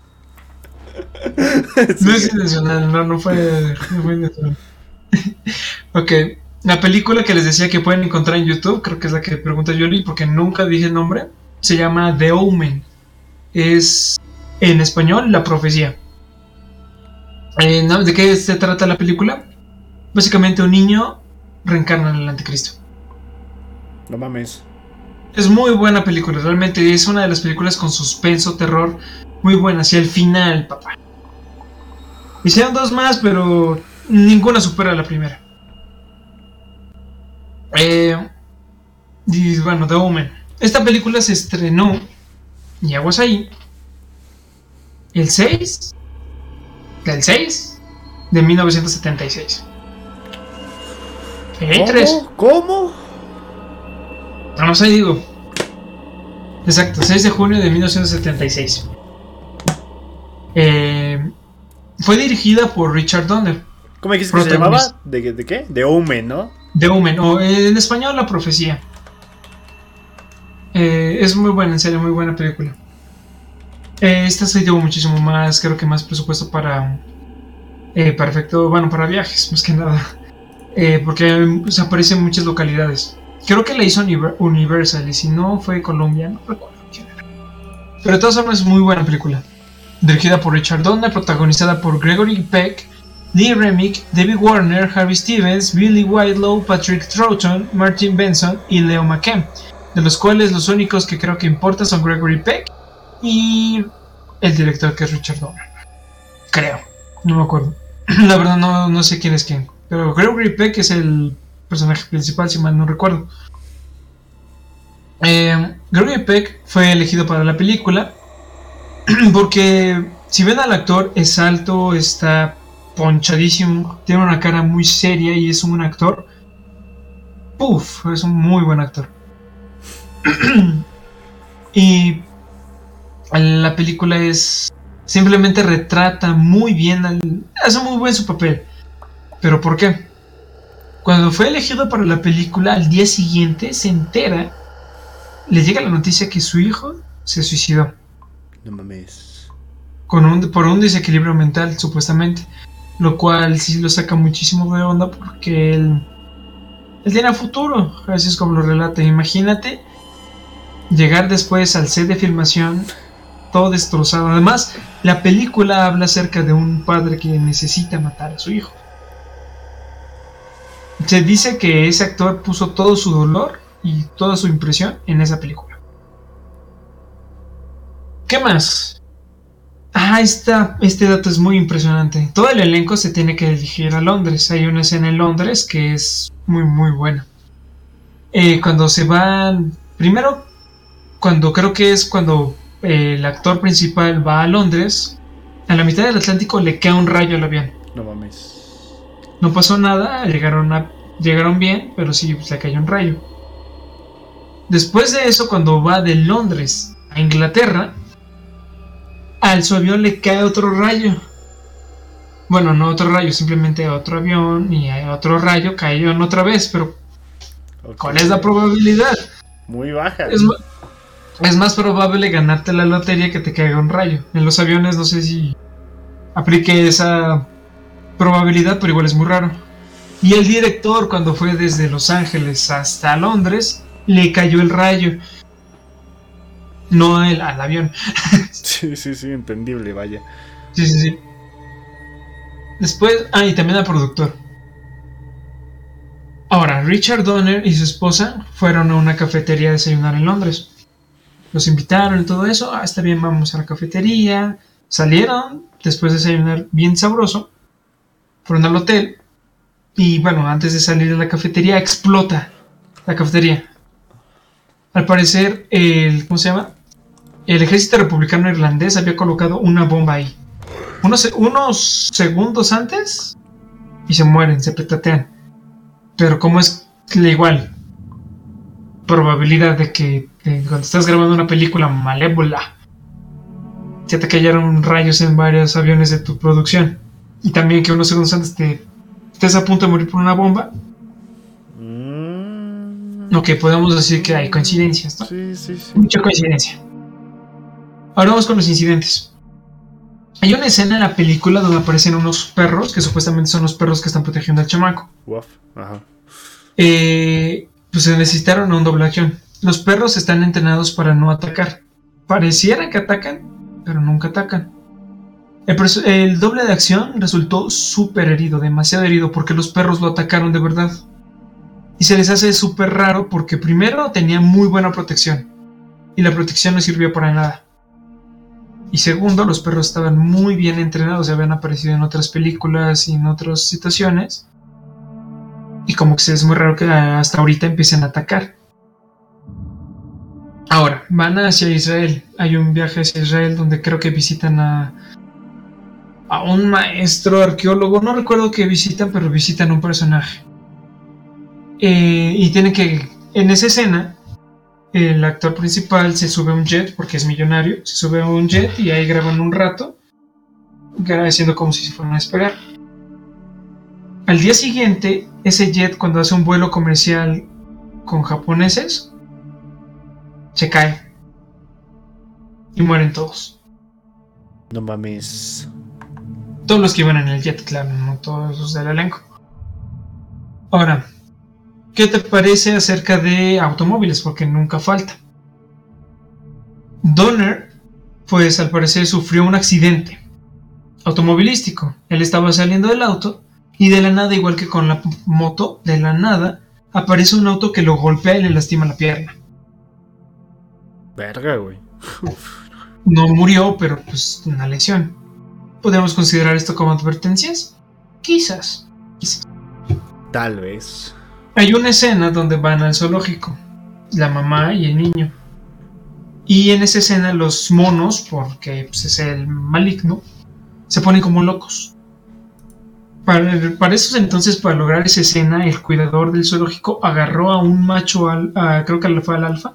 No es intencional, no, no fue, no fue intencional. ok, la película que les decía que pueden encontrar en YouTube, creo que es la que pregunta Yoli, porque nunca dije el nombre, se llama The Omen. Es en español La Profecía. Eh, ¿no? ¿De qué se trata la película? Básicamente un niño reencarna en el anticristo. No mames. Es muy buena película, realmente es una de las películas con suspenso, terror, muy buena, hacia el final, papá. Hicieron dos más, pero ninguna supera a la primera. Eh, y bueno, The Omen. Esta película se estrenó, y aguas ahí, el 6 del 6 de 1976. Eh, tres. ¿Cómo? ¿Cómo? No sé, digo. Exacto, 6 de junio de 1976. Eh, fue dirigida por Richard Donner. ¿Cómo dijiste que se llamaba? ¿De, de qué? De Omen, ¿no? The Omen, o en español La Profecía. Eh, es muy buena, en serio, muy buena película. Eh, esta se llevó muchísimo más, creo que más presupuesto para. Eh, para efecto, bueno, para viajes, más que nada. Eh, porque se aparece en muchas localidades. Creo que la hizo Univer- Universal, y si no fue Colombia, no recuerdo quién era. Pero de todas formas, es muy buena película. Dirigida por Richard Donner, protagonizada por Gregory Peck, Lee Remick, David Warner, Harvey Stevens, Billy Whitelow, Patrick Troughton, Martin Benson y Leo McKen, de los cuales los únicos que creo que importan son Gregory Peck y el director que es Richard Donner. Creo, no me acuerdo. La verdad no, no sé quién es quién, pero Gregory Peck es el personaje principal, si mal no recuerdo. Eh, Gregory Peck fue elegido para la película porque si ven al actor es alto, está ponchadísimo, tiene una cara muy seria y es un actor. Puf, es un muy buen actor. y la película es simplemente retrata muy bien, al- hace muy buen su papel. ¿Pero por qué? Cuando fue elegido para la película, al día siguiente se entera, le llega la noticia que su hijo se suicidó. No mames. Con un, por un desequilibrio mental, supuestamente. Lo cual sí lo saca muchísimo de onda porque él, él tiene futuro. Así es como lo relata. Imagínate llegar después al set de filmación todo destrozado. Además, la película habla acerca de un padre que necesita matar a su hijo. Se dice que ese actor puso todo su dolor y toda su impresión en esa película. ¿Qué más? Ah, esta, este dato es muy impresionante. Todo el elenco se tiene que dirigir a Londres. Hay una escena en Londres que es muy, muy buena. Eh, cuando se van... Primero, cuando creo que es cuando el actor principal va a Londres, a la mitad del Atlántico le cae un rayo al avión. No mames. No pasó nada, llegaron, a, llegaron bien, pero sí pues, le cayó un rayo. Después de eso, cuando va de Londres a Inglaterra, al su avión le cae otro rayo. Bueno, no otro rayo, simplemente otro avión y otro rayo cayó en otra vez, pero ¿cuál es la probabilidad? Muy baja. Es, es más probable ganarte la lotería que te caiga un rayo. En los aviones no sé si aplique esa probabilidad, pero igual es muy raro. Y el director, cuando fue desde Los Ángeles hasta Londres, le cayó el rayo. No el, al avión. sí, sí, sí, entendible, vaya. Sí, sí, sí. Después, ah, y también al productor. Ahora, Richard Donner y su esposa fueron a una cafetería a desayunar en Londres. Los invitaron y todo eso. Ah, está bien, vamos a la cafetería. Salieron después de desayunar bien sabroso. Fueron al hotel. Y bueno, antes de salir de la cafetería, explota la cafetería. Al parecer, el. ¿Cómo se llama? El ejército republicano irlandés había colocado una bomba ahí. Unos, unos segundos antes. Y se mueren, se petatean. Pero como es igual probabilidad de que cuando estás grabando una película malévola se te cayeron rayos en varios aviones de tu producción y también que unos segundos antes te estés a punto de morir por una bomba mm. ok podemos decir que hay coincidencias ¿no? sí, sí, sí. mucha coincidencia ahora vamos con los incidentes hay una escena en la película donde aparecen unos perros que supuestamente son los perros que están protegiendo al chamaco Ajá. Eh, pues se necesitaron un doble acción. Los perros están entrenados para no atacar. Pareciera que atacan, pero nunca atacan. El, doble de acción resultó súper herido, demasiado herido, porque los perros lo atacaron de verdad. Y se les hace súper raro porque primero tenía muy buena protección. Y la protección no sirvió para nada. Y segundo, los perros estaban muy bien entrenados, habían aparecido en otras películas y en otras situaciones. Y como que es muy raro que hasta ahorita empiecen a atacar. Ahora, van hacia Israel. Hay un viaje hacia Israel donde creo que visitan a, a un maestro arqueólogo. No recuerdo que visitan, pero visitan un personaje. Eh, y tienen que, en esa escena, el actor principal se sube a un jet porque es millonario. Se sube a un jet y ahí graban un rato, haciendo como si se fueran a esperar. Al día siguiente, ese jet cuando hace un vuelo comercial con japoneses, se cae. Y mueren todos. No mames. Todos los que iban en el jet, claro, no todos los del elenco. Ahora, ¿qué te parece acerca de automóviles? Porque nunca falta. Donner, pues al parecer sufrió un accidente automovilístico. Él estaba saliendo del auto y de la nada, igual que con la moto, de la nada, aparece un auto que lo golpea y le lastima la pierna. Verga, güey. No murió, pero pues una lesión. ¿Podemos considerar esto como advertencias? Quizás. Quizás. Tal vez. Hay una escena donde van al zoológico, la mamá y el niño. Y en esa escena los monos, porque pues, es el maligno, se ponen como locos. Para, esos entonces, para lograr esa escena, el cuidador del zoológico agarró a un macho, al, creo que fue al alfa,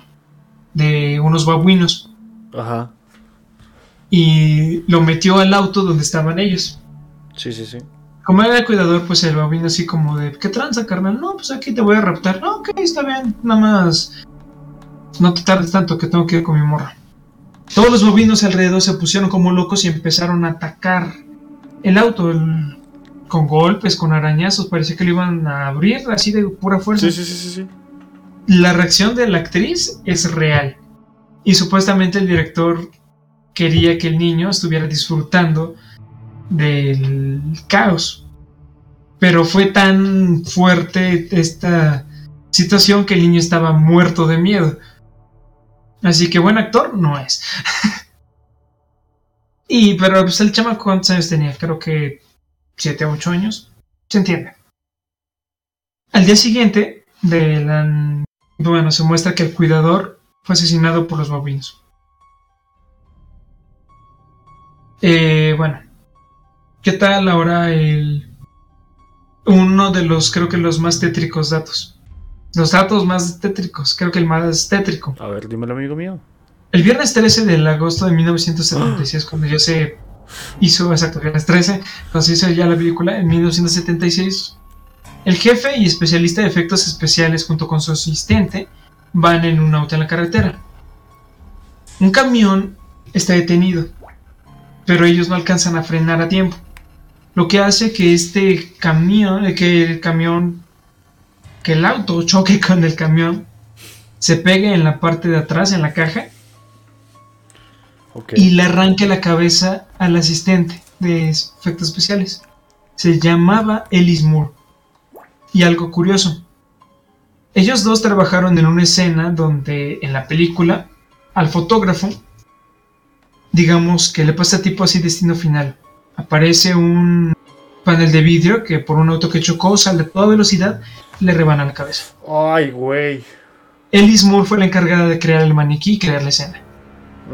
de unos babuinos. Ajá. Y lo metió al auto donde estaban ellos. Sí, sí, sí. como era el cuidador, pues el bobino así como de, ¿qué tranza, carnal? No, pues aquí te voy a raptar. No, ok, está bien, nada más. No te tardes tanto que tengo que ir con mi morra. Todos los bovinos alrededor se pusieron como locos y empezaron a atacar el auto el- con golpes, con arañazos. Parecía que lo iban a abrir así de pura fuerza. Sí, sí, sí, sí, sí. La reacción de la actriz es real. Y supuestamente el director quería que el niño estuviera disfrutando del caos. Pero fue tan fuerte esta situación que el niño estaba muerto de miedo. Así que buen actor no es. y pero pues el chamaco cuántos años tenía, creo que 7 o 8 años. Se entiende. Al día siguiente de la bueno, se muestra que el cuidador fue asesinado por los bovinos. Eh, bueno, ¿qué tal ahora el uno de los creo que los más tétricos datos? Los datos más tétricos, creo que el más tétrico. A ver, dímelo, amigo mío. El viernes 13 de agosto de 1976, cuando ya se hizo, exacto, viernes 13, cuando se hizo ya la película, en 1976, el jefe y especialista de efectos especiales junto con su asistente van en un auto en la carretera. Un camión está detenido, pero ellos no alcanzan a frenar a tiempo. Lo que hace que este camión, eh, que el camión, que el auto choque con el camión, se pegue en la parte de atrás, en la caja, Y le arranque la cabeza al asistente de efectos especiales. Se llamaba Ellis Moore. Y algo curioso. Ellos dos trabajaron en una escena donde en la película al fotógrafo, digamos que le pasa tipo así destino final. Aparece un panel de vidrio que por un auto que chocó sale a toda velocidad le rebana la cabeza. Ay, güey. Ellis Moore fue la encargada de crear el maniquí y crear la escena.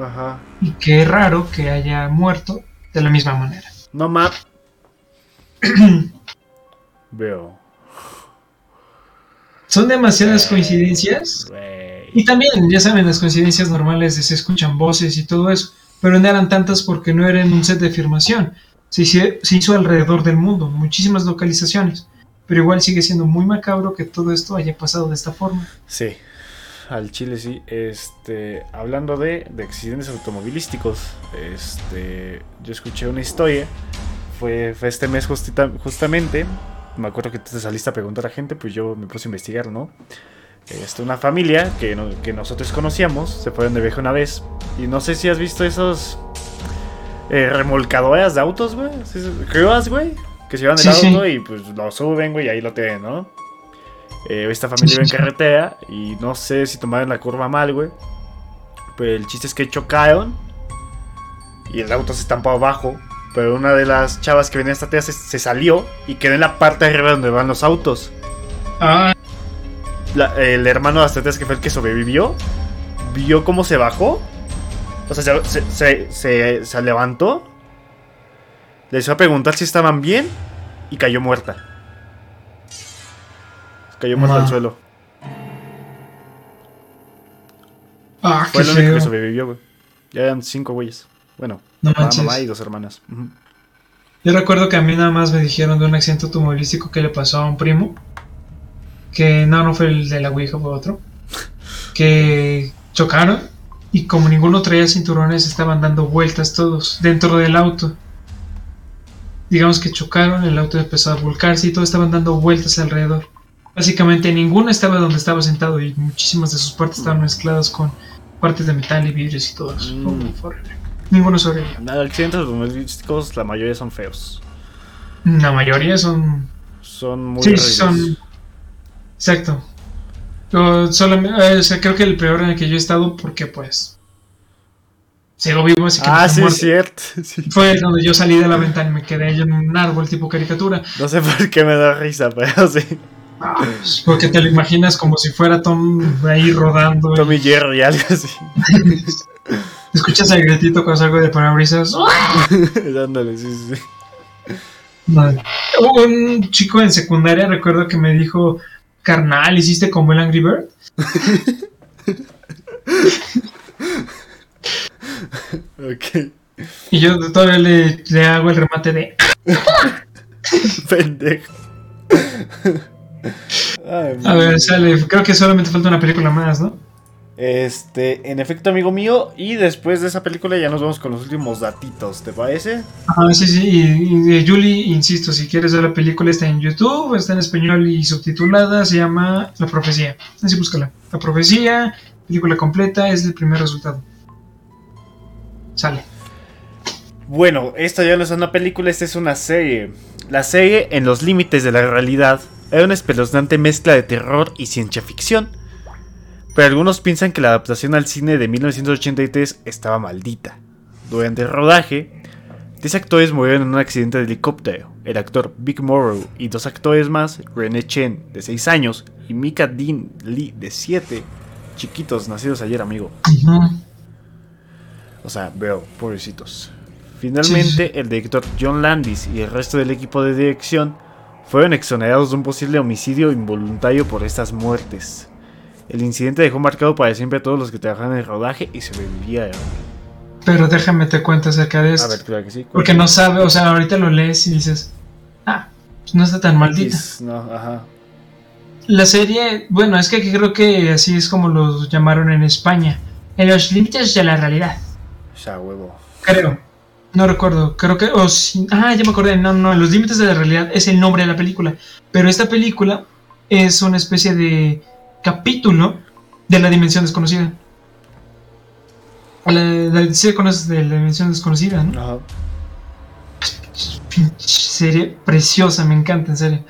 Ajá. Y qué raro que haya muerto de la misma manera. No ma. Veo. Son demasiadas coincidencias. Güey. Y también, ya saben, las coincidencias normales de se escuchan voces y todo eso. Pero no eran tantas porque no era en un set de filmación. Se hizo, se hizo alrededor del mundo, muchísimas localizaciones. Pero igual sigue siendo muy macabro que todo esto haya pasado de esta forma. Sí. Al chile sí. Este. Hablando de, de accidentes automovilísticos. Este. Yo escuché una historia. Fue, fue este mes justita- justamente. Me acuerdo que tú te saliste a preguntar a gente. Pues yo me puse a investigar, ¿no? Este, una familia que, no- que nosotros conocíamos. Se fueron de viaje una vez. Y no sé si has visto esos. eh, remolcadoras de autos, güey. Grúas, güey. Que se llevan el Sí, sí. auto y pues lo suben, güey. Y ahí lo tienen, ¿no? Eh, esta familia iba en carretera y no sé si tomaron la curva mal, güey. Pero el chiste es que chocaron y el auto se estampó abajo. Pero una de las chavas que venía esta tía se, se salió y quedó en la parte de arriba donde van los autos. Ah, La- el hermano de las tetas que fue el que sobrevivió, vio cómo se bajó. O sea, se, se, se- se- levantó. Le hizo a preguntar si estaban bien y cayó muerta. Cayó muerta Ma. al suelo. ah, Fue el único que sobrevivió, güey. Ya eran cinco güeyes. Bueno, No manches. mamá y dos hermanas. Yo recuerdo que a mí nada más me dijeron de un accidente automovilístico que le pasó a un primo. Que no, no fue el de la Ouija, fue otro. Que chocaron y como ninguno traía cinturones estaban dando vueltas todos dentro del auto. Digamos que chocaron, el auto empezó a volcarse y todos estaban dando vueltas alrededor. Básicamente ninguno estaba donde estaba sentado y muchísimas de sus partes estaban mezcladas con partes de metal y vidrios y todo eso. Mm. fue horrible. Ninguno sobrevivió. Nada, accidentes automovilísticos, la mayoría son feos. La mayoría son Son muy sí, horribles. son. Exacto. Solamente, eh, o sea, creo que el peor en el que yo he estado, porque pues. Sigo vivo, así que Ah, sí, muerto. cierto. sí. Fue donde yo salí de la ventana y me quedé yo en un árbol tipo caricatura. No sé por qué me da risa, pero sí. Porque te lo imaginas como si fuera Tom ahí rodando. y Tommy Jerry, algo así. escuchas el gritito cuando salgo de parabrisas. Dándole, sí, Un chico en secundaria, recuerdo que me dijo: Carnal, ¿hiciste como el Angry Bird? Ok. Y yo todavía le, le hago el remate de. Pendejo. Ay, A ver, sale. Creo que solamente falta una película más, ¿no? Este, en efecto, amigo mío. Y después de esa película ya nos vamos con los últimos datitos, ¿te parece? Ah, sí, sí. Y, y, Julie, insisto, si quieres ver la película, está en YouTube, está en español y subtitulada. Se llama La Profecía. Así búscala. La Profecía, película completa, es el primer resultado. Sale. Bueno, esta ya no es una película, esta es una serie. La serie, en los límites de la realidad, era una espeluznante mezcla de terror y ciencia ficción. Pero algunos piensan que la adaptación al cine de 1983 estaba maldita. Durante el rodaje, 10 actores murieron en un accidente de helicóptero. El actor Big Morrow y dos actores más, René Chen, de 6 años, y Mika Dean Lee, de 7, chiquitos nacidos ayer, amigo. O sea, veo, pobrecitos. Finalmente, sí. el director John Landis y el resto del equipo de dirección fueron exonerados de un posible homicidio involuntario por estas muertes. El incidente dejó marcado para siempre a todos los que trabajaban en el rodaje y sobrevivieron. Pero déjame te cuento acerca de A esto. ver, claro que sí. Porque no sabe, o sea, ahorita lo lees y dices, ah, pues no está tan maldita. No, ajá. La serie, bueno, es que creo que así es como los llamaron en España. En los límites de la realidad. Ya, huevo. Creo. No recuerdo. Creo que. Sí- ah, ya me acordé. No, no. Los límites de la realidad es el nombre de la película. Pero esta película es una especie de capítulo de la dimensión desconocida. La, la- sí conoces de la dimensión desconocida, ¿no? Ajá. Serie preciosa, me encanta, en serio.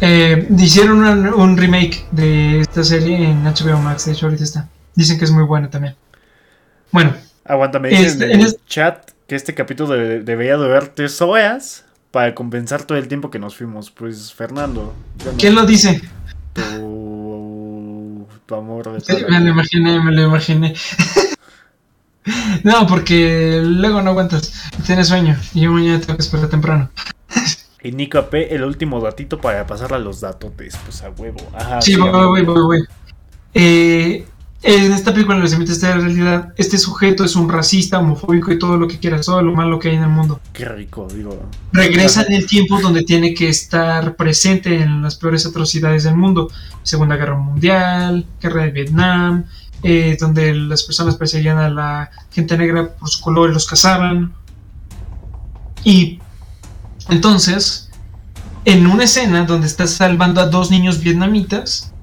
Eh, hicieron un, un remake de esta serie en HBO Max, de hecho ahorita está. Dicen que es muy buena también. Bueno, Aguanta, me dicen Este, en el es- chat que este capítulo debe- debería durar tres horas para compensar todo el tiempo que nos fuimos. Pues, Fernando, no- ¿quién lo dice? tu, tu amor de Sí, me lo imaginé, me lo imaginé. no, porque luego no aguantas. Tienes sueño y yo mañana tengo que esperar temprano. Y Nico AP, el último datito para pasarle a los datotes. Pues a huevo. Ajá. Sí, voy, voy, voy, voy. Eh, en esta película, límites de la realidad, este sujeto es un racista, homofóbico y todo lo que quieras, todo lo malo que hay en el mundo. Qué rico, digo. Regresa en el tiempo donde tiene que estar presente en las peores atrocidades del mundo. Segunda Guerra Mundial, Guerra de Vietnam, eh, donde las personas perseguían a la gente negra por su color y los cazaban. Y entonces, en una escena donde está salvando a dos niños vietnamitas,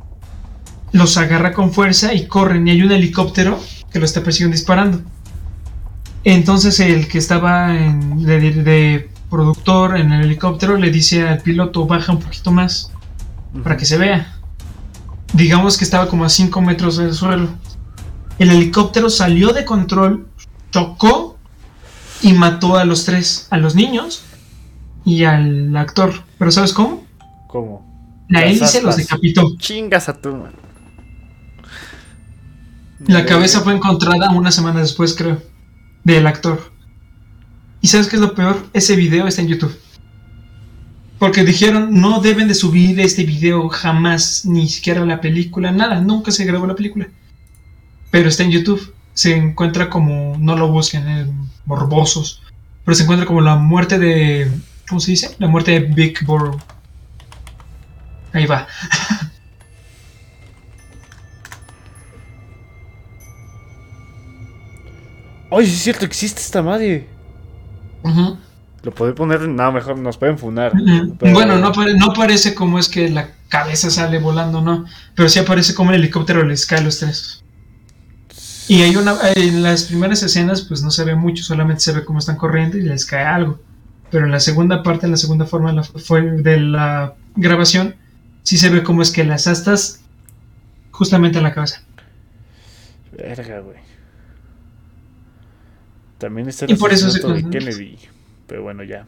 los agarra con fuerza y corren y hay un helicóptero que lo está persiguiendo disparando. Entonces el que estaba en- de, de productor en el helicóptero le dice al piloto baja un poquito más para que se vea. Digamos que estaba como a 5 metros del suelo. El helicóptero salió de control, chocó y mató a los tres, a los niños y al actor. Pero ¿sabes cómo? ¿Cómo? La hélice los decapitó. Chingas a tu man. La cabeza fue encontrada una semana después, creo, del actor. ¿Y sabes qué es lo peor? Ese video está en YouTube. Porque dijeron, no deben de subir este video jamás, ni siquiera la película, nada, nunca se grabó la película. Pero está en YouTube. Se encuentra como, no lo busquen, eh, morbosos. Pero se encuentra como la muerte de, ¿cómo se dice? La muerte de Big Burrow. Ahí va. Ay, sí es cierto, existe esta madre. Lo puede poner. No, mejor nos pueden funar. Pero- Bueno, no, no parece como es que la cabeza sale volando, no. Pero sí aparece como el helicóptero les cae a los tres. Y hay una. En las primeras escenas, pues no se ve mucho, solamente se ve cómo están corriendo y les cae algo. Pero en la segunda parte, en la segunda forma de la, fue de la grabación, sí se ve cómo es que las astas justamente en la cabeza. Verga, güey. También está el Y por eso se de Kennedy. Pero bueno, ya.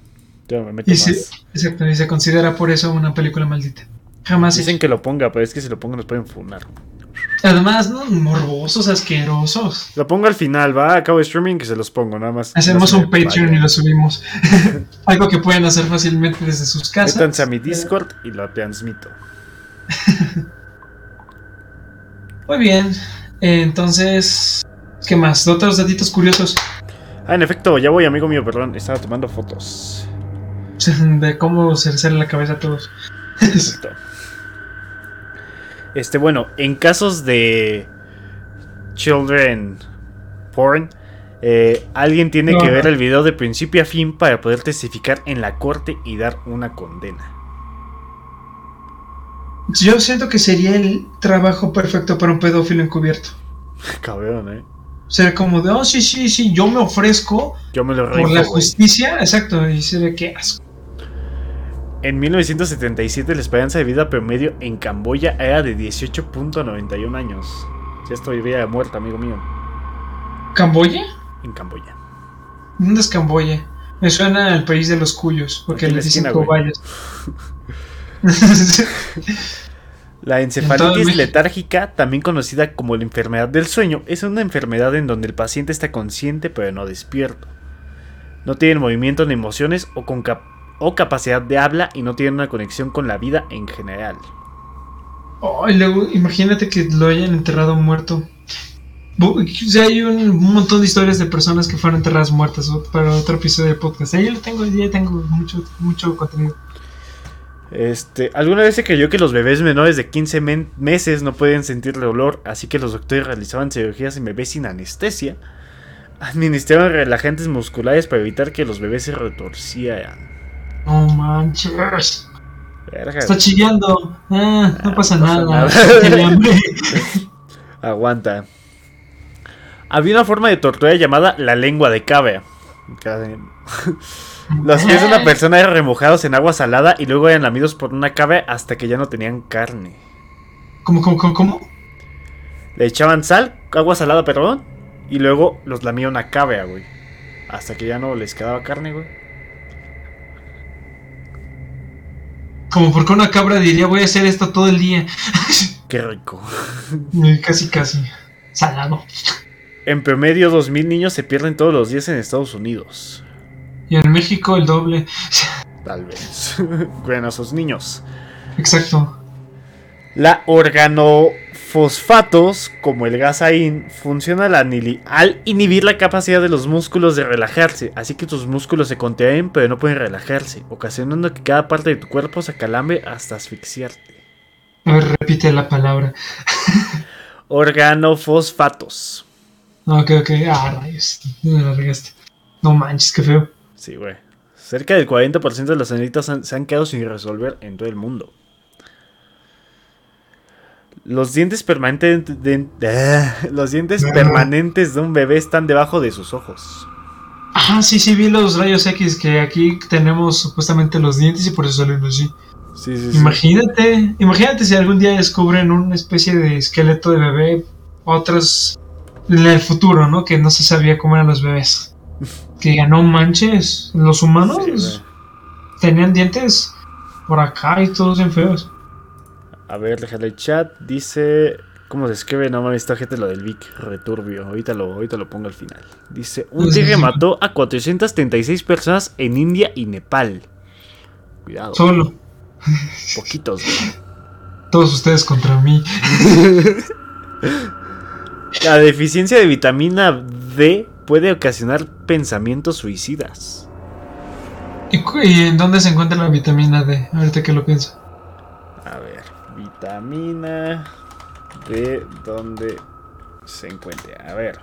No me meto Y más. se, exacto, y se considera por eso una película maldita. Jamás. Dicen que lo ponga, pero es que si lo pongo nos pueden funar. Además, ¿no? Morbosos, asquerosos. Lo pongo al final, va. Acabo de streaming que se los pongo, nada más. Hacemos un Patreon y lo subimos. Algo que pueden hacer fácilmente desde sus casas. Métanse a mi Discord y lo transmito. Muy bien. Entonces, ¿qué más? Otros datitos curiosos. Ah, en efecto, ya voy, amigo mío, perdón. Estaba tomando fotos. De cómo cercer la cabeza a todos. Exacto. Este, bueno, en casos de children porn, eh, alguien tiene que ver el video de principio a fin para poder testificar en la corte y dar una condena. Yo siento que sería el trabajo perfecto para un pedófilo encubierto. Cabrón, eh. Sería como de, oh, sí, sí, sí, yo me ofrezco Yo me lo por la justicia. Exacto, y se ve que asco. En 1977 la esperanza de vida promedio en Camboya era de 18.91 años. Ya estoy vida muerta, amigo mío. ¿Camboya? En Camboya. ¿Dónde es Camboya? Me suena al país de los cuyos, porque le dicen cobayas. La encefalitis letárgica, también conocida como la enfermedad del sueño, es una enfermedad en donde el paciente está consciente pero no despierto. No tiene movimiento ni emociones o, con cap- o capacidad de habla y no tiene una conexión con la vida en general. Oh, y luego, imagínate que lo hayan enterrado muerto. O sea, hay un, un montón de historias de personas que fueron enterradas muertas para otro episodio de podcast. Ahí lo tengo, ya tengo mucho, mucho contenido. Este, alguna vez se creyó que los bebés menores de 15 men- meses no pueden sentir el olor, así que los doctores realizaban cirugías en bebés sin anestesia. Administraban relajantes musculares para evitar que los bebés se retorcieran. No manches. Verga, Está chillando. Ah, no pasa no pasa nada. Aguanta. Había una forma de tortura llamada la lengua de cabra. Los pies de una persona eran remojados en agua salada y luego eran lamidos por una cabra hasta que ya no tenían carne. ¿Cómo, cómo, cómo, cómo? Le echaban sal, agua salada, perdón, y luego los lamía una cabra, güey. Hasta que ya no les quedaba carne, güey. Como porque una cabra diría voy a hacer esto todo el día. Qué rico. Y casi, casi. Salado. En promedio, 2.000 niños se pierden todos los días en Estados Unidos. Y en México el doble. Tal vez. bueno, esos niños. Exacto. La organofosfatos, como el gasaín, funciona al, inhibir la capacidad de los músculos de relajarse, así que tus músculos se contraen pero no pueden relajarse, ocasionando que cada parte de tu cuerpo se acalambre hasta asfixiarte. A ver, repite la palabra. Organofosfatos. Ok, ok. Ah, rayos. No manches, qué feo. Sí, güey. Cerca del 40% de las señoritas han- se han quedado sin resolver en todo el mundo. Los dientes permanentes de, los dientes permanentes de un bebé están debajo de sus ojos. Ah, sí, sí, vi los rayos X que aquí tenemos supuestamente los dientes y por eso salen así. Sí, sí, sí. Imagínate, imagínate si algún día descubren una especie de esqueleto de bebé, otros en el futuro, ¿no? Que no se sabía cómo eran los bebés. Que digan, no manches, los humanos Sí, tenían dientes por acá y todos bien feos. A ver, déjale el chat. Dice. ¿Cómo se escribe? No mames, esta gente lo del Vic. Returbio. Ahorita lo, ahorita lo pongo al final. Dice: Un tigre mató a 436 personas en India y Nepal. Cuidado, Solo, poquitos. güey. todos ustedes contra mí. La deficiencia de vitamina D puede ocasionar pensamientos suicidas. ¿Y, en dónde se encuentra la vitamina D? Ahorita que lo pienso. A ver, vitamina D, ¿dónde se encuentra? A ver.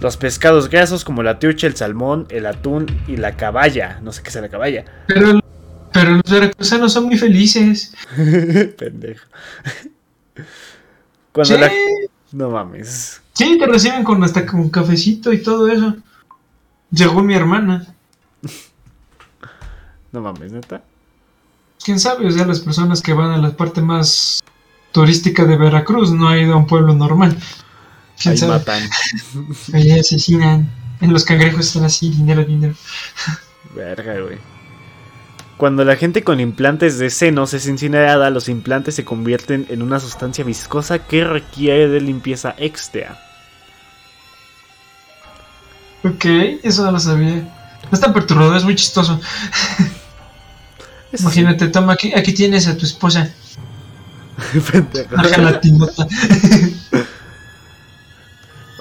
Los pescados grasos como la trucha, el salmón, el atún y la caballa. No sé qué sea la caballa. Pero, pero los veracruzanos son muy felices. Pendejo. Cuando Sí, la... No mames. sí, te reciben con hasta con cafecito y todo eso. Según mi hermana. No mames, neta. quién sabe, o sea, las personas que van a la parte más turística de Veracruz no ha ido a un pueblo normal. ¿Quién Ahí sabe? matan. Ahí asesinan. En los cangrejos están así, dinero, dinero. Verga, güey. Cuando la gente con implantes de senos es incinerada, los implantes se convierten en una sustancia viscosa que requiere de limpieza extra. Ok, eso no lo sabía. No es tan perturbador, es muy chistoso. Imagínate, toma, aquí, aquí tienes a tu esposa.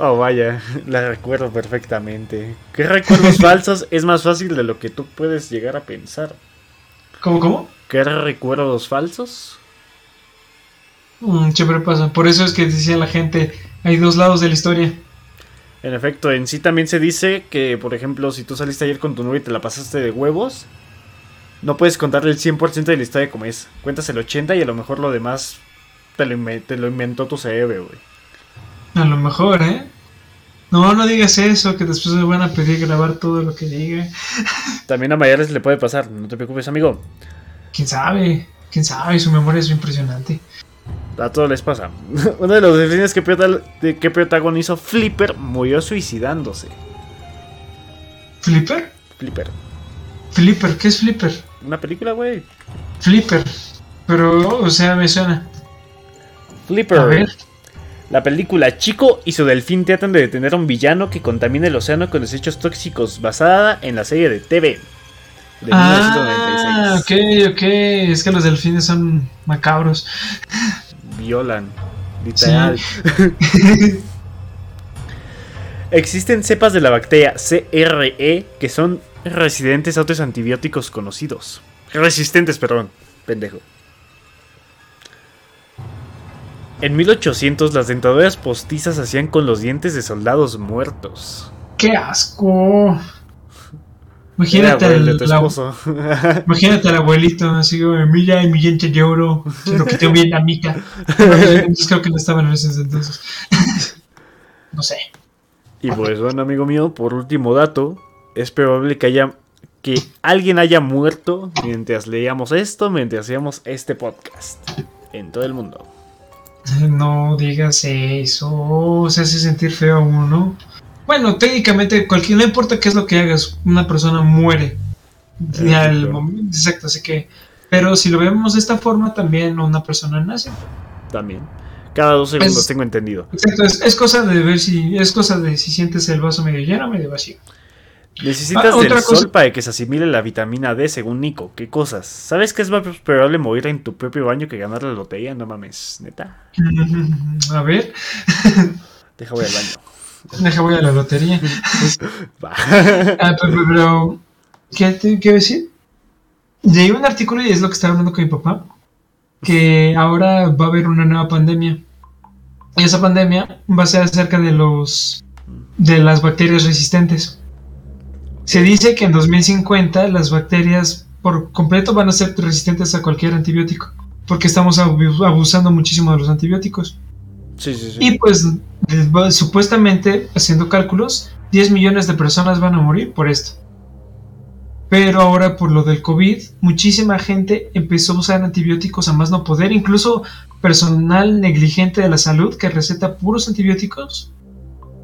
Oh, vaya, la recuerdo perfectamente. ¿Qué recuerdos falsos es más fácil de lo que tú puedes llegar a pensar? ¿Cómo, cómo? ¿Qué recuerdos falsos? Mm, siempre pasa. Por eso es que decía la gente, hay dos lados de la historia. En efecto, en sí también se dice que, por ejemplo, si tú saliste ayer con tu novia y te la pasaste de huevos, no puedes contarle el 100% de la historia como es. Cuentas el 80% y a lo mejor lo demás te lo, te lo inventó tu cerebro, güey. A lo mejor, ¿eh? No, no digas eso, que después me van a pedir grabar todo lo que diga. También a mayores le puede pasar, no te preocupes, amigo. ¿Quién sabe? ¿Quién sabe? Su memoria es impresionante. A todos les pasa. Uno de los delfines que, que protagonizó Flipper murió suicidándose. ¿Flipper? Flipper. ¿Flipper? ¿Qué es Flipper? Una película, güey. Flipper. Pero, o sea, me suena. Flipper. A ver. La película Chico y su delfín tratan de detener a un villano que contamina el océano con desechos tóxicos, basada en la serie de TV de Ah, 1996. ok, ok. Es que los delfines son macabros. Violan, literal. Existen cepas de la bacteria CRE que son resistentes a otros antibióticos conocidos. Resistentes, perdón, pendejo. En 1800 las dentaduras postizas se hacían con los dientes de soldados muertos. ¡Qué asco! Imagínate, Era, el la- imagínate al abuelito, así, milla y mi diente de oro, se lo quitó bien la mica. Creo que no estaban en ese entonces. No sé. Y pues bueno, amigo mío, por último dato, es probable que haya que alguien haya muerto mientras leíamos esto, mientras hacíamos este podcast en todo el mundo. No digas eso, se hace sentir feo a uno. Bueno, técnicamente, cualquier, no importa qué es lo que hagas, una persona muere. Al claro. momento- exacto, así que. Pero si lo vemos de esta forma, también una persona nace. También. Cada dos segundos Es- tengo entendido. Exacto, es, es cosa de ver si. Es cosa de si sientes el vaso medio lleno o medio vacío. Necesitas Ah, otra del cosa- sol para que se asimile la vitamina D, según Nico. ¿Qué cosas? ¿Sabes que es más probable morir en tu propio baño que ganar la lotería? No mames, neta. A ver, Deja voy al baño. deja voy a la lotería. Va. Ah, pero, pero, ¿qué te quiero decir? Leí un artículo y es lo que estaba hablando con mi papá, que ahora va a haber una nueva pandemia. Y esa pandemia va a ser acerca de los de las bacterias resistentes. Se dice que en 2050 las bacterias por completo van a ser resistentes a cualquier antibiótico, porque estamos abu- abusando muchísimo de los antibióticos. Sí, sí, sí. Y pues eh, supuestamente, haciendo cálculos, 10 millones de personas van a morir por esto. Pero ahora por lo del COVID, muchísima gente empezó a usar antibióticos a más no poder, incluso personal negligente de la salud que receta puros antibióticos.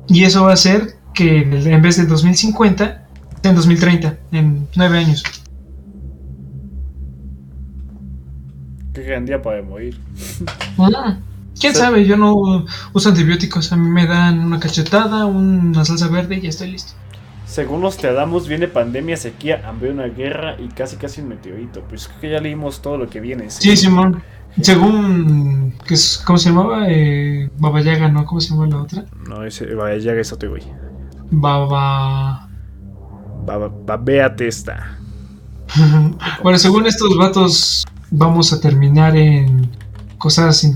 Y eso va a hacer que en vez de 2050, sea en 2030, en 9 años. Qué gran día para morir. Ah, ¿Quién sabe? Yo no uso antibióticos. A mí me dan una cachetada, una salsa verde y ya estoy listo. Según los Teadamos, viene pandemia, sequía, hambre, una guerra y casi casi un meteorito. Pues creo que ya leímos todo lo que viene. Sí, Simón. Según. ¿qué es- ¿Cómo se llamaba? Eh, Baba Yaga, ¿no? ¿Cómo se llama la otra? No, ese, vaya, ya es otro güey. Baba. Véate esta. bueno, según estos vatos, vamos a terminar en cosas así.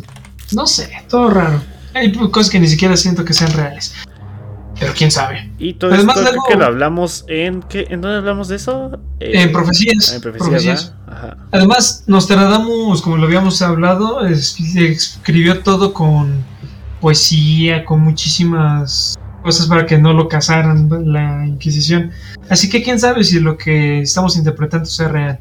No sé, todo raro. Hay cosas que ni siquiera siento que sean reales. Pero quién sabe. Y todo Además, esto creo luego- que lo hablamos en... ¿qué? ¿En dónde hablamos de eso? Eh, En profecías. en profecías, profecías. Además, Nostradamus, como lo habíamos hablado, es- escribió todo con poesía, con muchísimas cosas para que no lo cazaran la Inquisición. Así que quién sabe si lo que estamos interpretando sea real.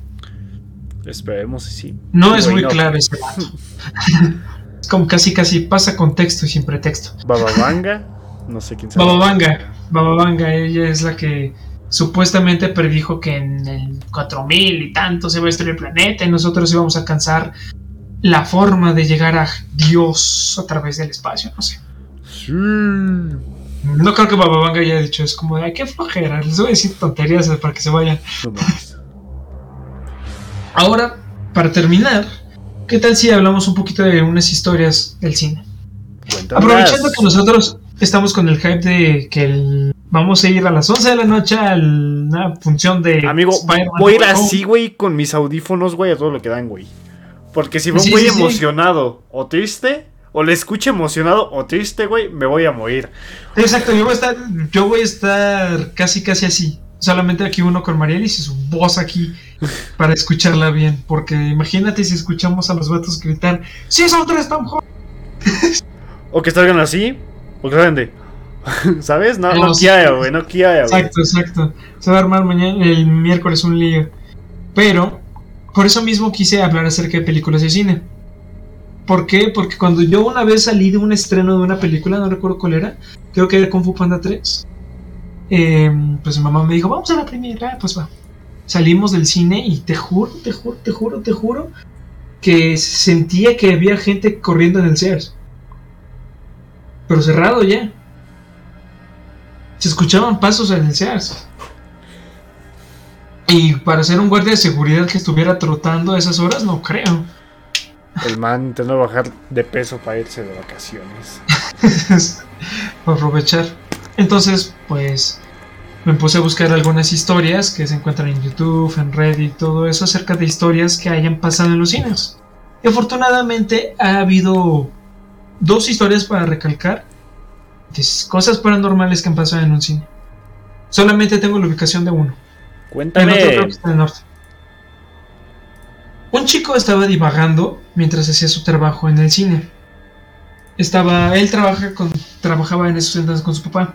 Esperemos y sí. No es muy no. claro ese es como casi casi pasa con texto y sin pretexto. Bababanga, no sé quién sabe. Bababanga, Bababanga, ella es la que supuestamente predijo que en el 4000 y tanto se va a destruir el planeta y nosotros íbamos a alcanzar la forma de llegar a Dios a través del espacio, no sé. Sí. No creo que Bababanga haya dicho, es como de, ay, qué flojera, les voy a decir tonterías para que se vayan. Ahora, para terminar, ¿qué tal si hablamos un poquito de unas historias del cine? Cuéntanos. Aprovechando que nosotros estamos con el hype de que el- vamos a ir a las 11 de la noche a una función de Amigo, voy a ir así, güey, con mis audífonos, güey, a todo lo que dan, güey. Porque si voy Sí, muy sí, sí. emocionado o triste, o le escucho emocionado o triste, güey, me voy a morir. Exacto, yo voy a estar, yo voy a estar casi casi así. Solamente aquí uno con Marielis y su voz aquí para escucharla bien. Porque imagínate si escuchamos a los vatos gritar, ¡Sí, son tres Tom! O que salgan así, o que salgan de. ¿Sabes? No, No, quiera, güey, no quiera, güey. Exacto, exacto. Se va a armar mañana, el miércoles un lío. Pero, por eso mismo quise hablar acerca de películas de cine. ¿Por qué? Porque cuando yo una vez salí de un estreno de una película, no recuerdo cuál era, creo que era Kung Fu Panda 3, eh, pues mi mamá me dijo, vamos a la primera, ah, pues va. Salimos del cine y te juro, te juro, te juro, te juro, que sentía que había gente corriendo en el Sears. Pero cerrado ya. Se escuchaban pasos en el Sears. Y para ser un guardia de seguridad que estuviera trotando a esas horas, no creo. El man intentando bajar de peso para irse de vacaciones. para aprovechar. Entonces, pues me puse a buscar algunas historias que se encuentran en YouTube, en Reddit, todo eso acerca de historias que hayan pasado en los cines. Y afortunadamente ha habido dos historias para recalcar de cosas paranormales que han pasado en un cine. Solamente tengo la ubicación de uno. El otro creo Cuéntame. que está en el norte. Un chico estaba divagando mientras hacía su trabajo en el cine. Estaba, él trabaja trabajaba en esos entonces con su papá.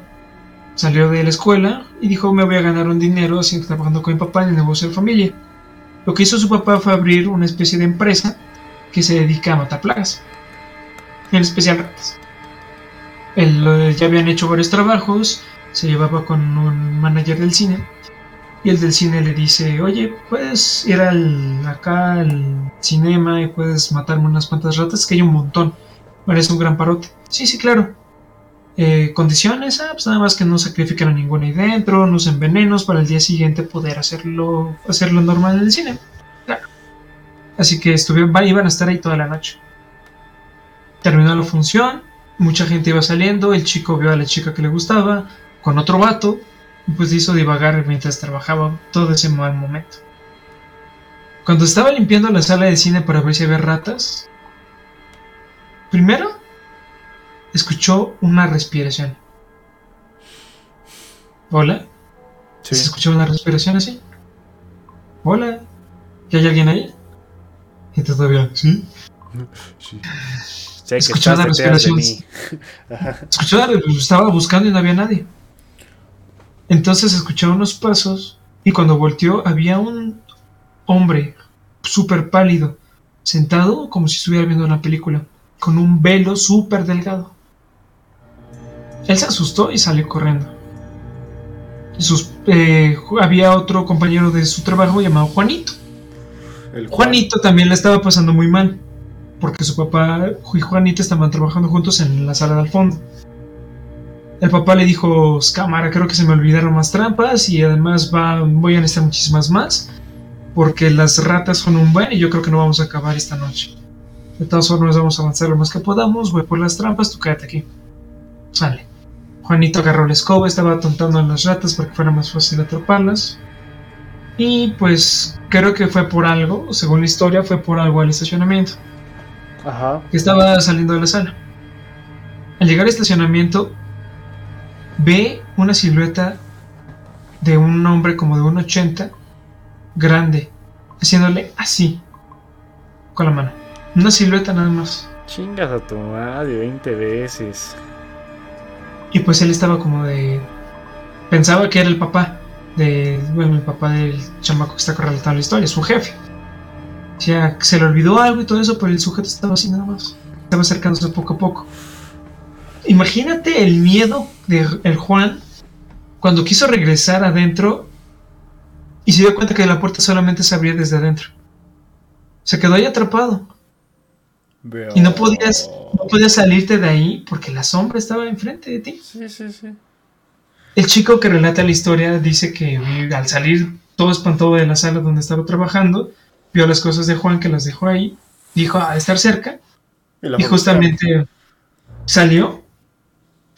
Salió de la escuela y dijo me voy a ganar un dinero haciendo trabajando con mi papá en el negocio de familia. Lo que hizo su papá fue abrir una especie de empresa que se dedica a matar plagas. En especial ratas. Él eh, ya habían hecho varios trabajos, se llevaba con un manager del cine y el del cine le dice, oye, puedes ir al, acá al cinema y puedes matarme unas cuantas ratas, que hay un montón. Eres un gran parote. Sí, sí, claro. Eh, condiciones, ah, pues nada más que no sacrifiquen a ninguno ahí dentro, no usen venenos para el día siguiente poder hacerlo, hacerlo normal en el cine. Claro. Así que estuvieron, iban a estar ahí toda la noche. Terminó la función, mucha gente iba saliendo, el chico vio a la chica que le gustaba, con otro vato, pues hizo divagar mientras trabajaba todo ese mal momento. Cuando estaba limpiando la sala de cine para ver si había ratas, primero escuchó una respiración. Hola, Sí. ¿se escuchó una respiración así? Hola, ¿y hay alguien ahí? Y todavía, ¿sí? sí. Sé que Escuchó estás de respiración. mí. Ajá. Escuchó, estaba buscando y no había nadie. Entonces escuchó unos pasos y cuando volteó había un hombre súper pálido, sentado como si estuviera viendo una película, con un velo súper delgado. Él se asustó y salió corriendo. Sus, eh, había otro compañero de su trabajo llamado Juanito. El Juan. Juanito también le estaba pasando muy mal, porque su papá y Juanito estaban trabajando juntos en la sala del fondo. El papá le dijo, cámara, creo que se me olvidaron más trampas y además va, voy a necesitar muchísimas más, porque las ratas son un buen y yo creo que no vamos a acabar esta noche. De todas formas vamos a avanzar lo más que podamos, voy por las trampas, tú quédate aquí. Sale. Juanito agarró la escoba, estaba atontando a las ratas para que fuera más fácil atraparlas. Y pues creo que fue por algo, según la historia, fue por algo al estacionamiento, Ajá. que estaba saliendo de la sala. Al llegar al estacionamiento, ve una silueta de un hombre como de un 80, grande, haciéndole así, con la mano. Una silueta nada más. Chingas a tu madre 20 veces. Y pues él estaba como de... Pensaba que era el papá de... Bueno, el papá del chamaco que está relatando la historia, su jefe. O sea, se le olvidó algo y todo eso, pero el sujeto estaba así nada más. Estaba acercándose poco a poco. Imagínate el miedo de el Juan cuando quiso regresar adentro y se dio cuenta que la puerta solamente se abría desde adentro. Se quedó ahí atrapado. Y no podías, no podías salirte de ahí porque la sombra estaba enfrente de ti. Sí, sí, sí. El chico que relata la historia dice que al salir todo espantado de la sala donde estaba trabajando, vio las cosas de Juan que las dejó ahí, dijo a estar cerca Y, justamente Salió,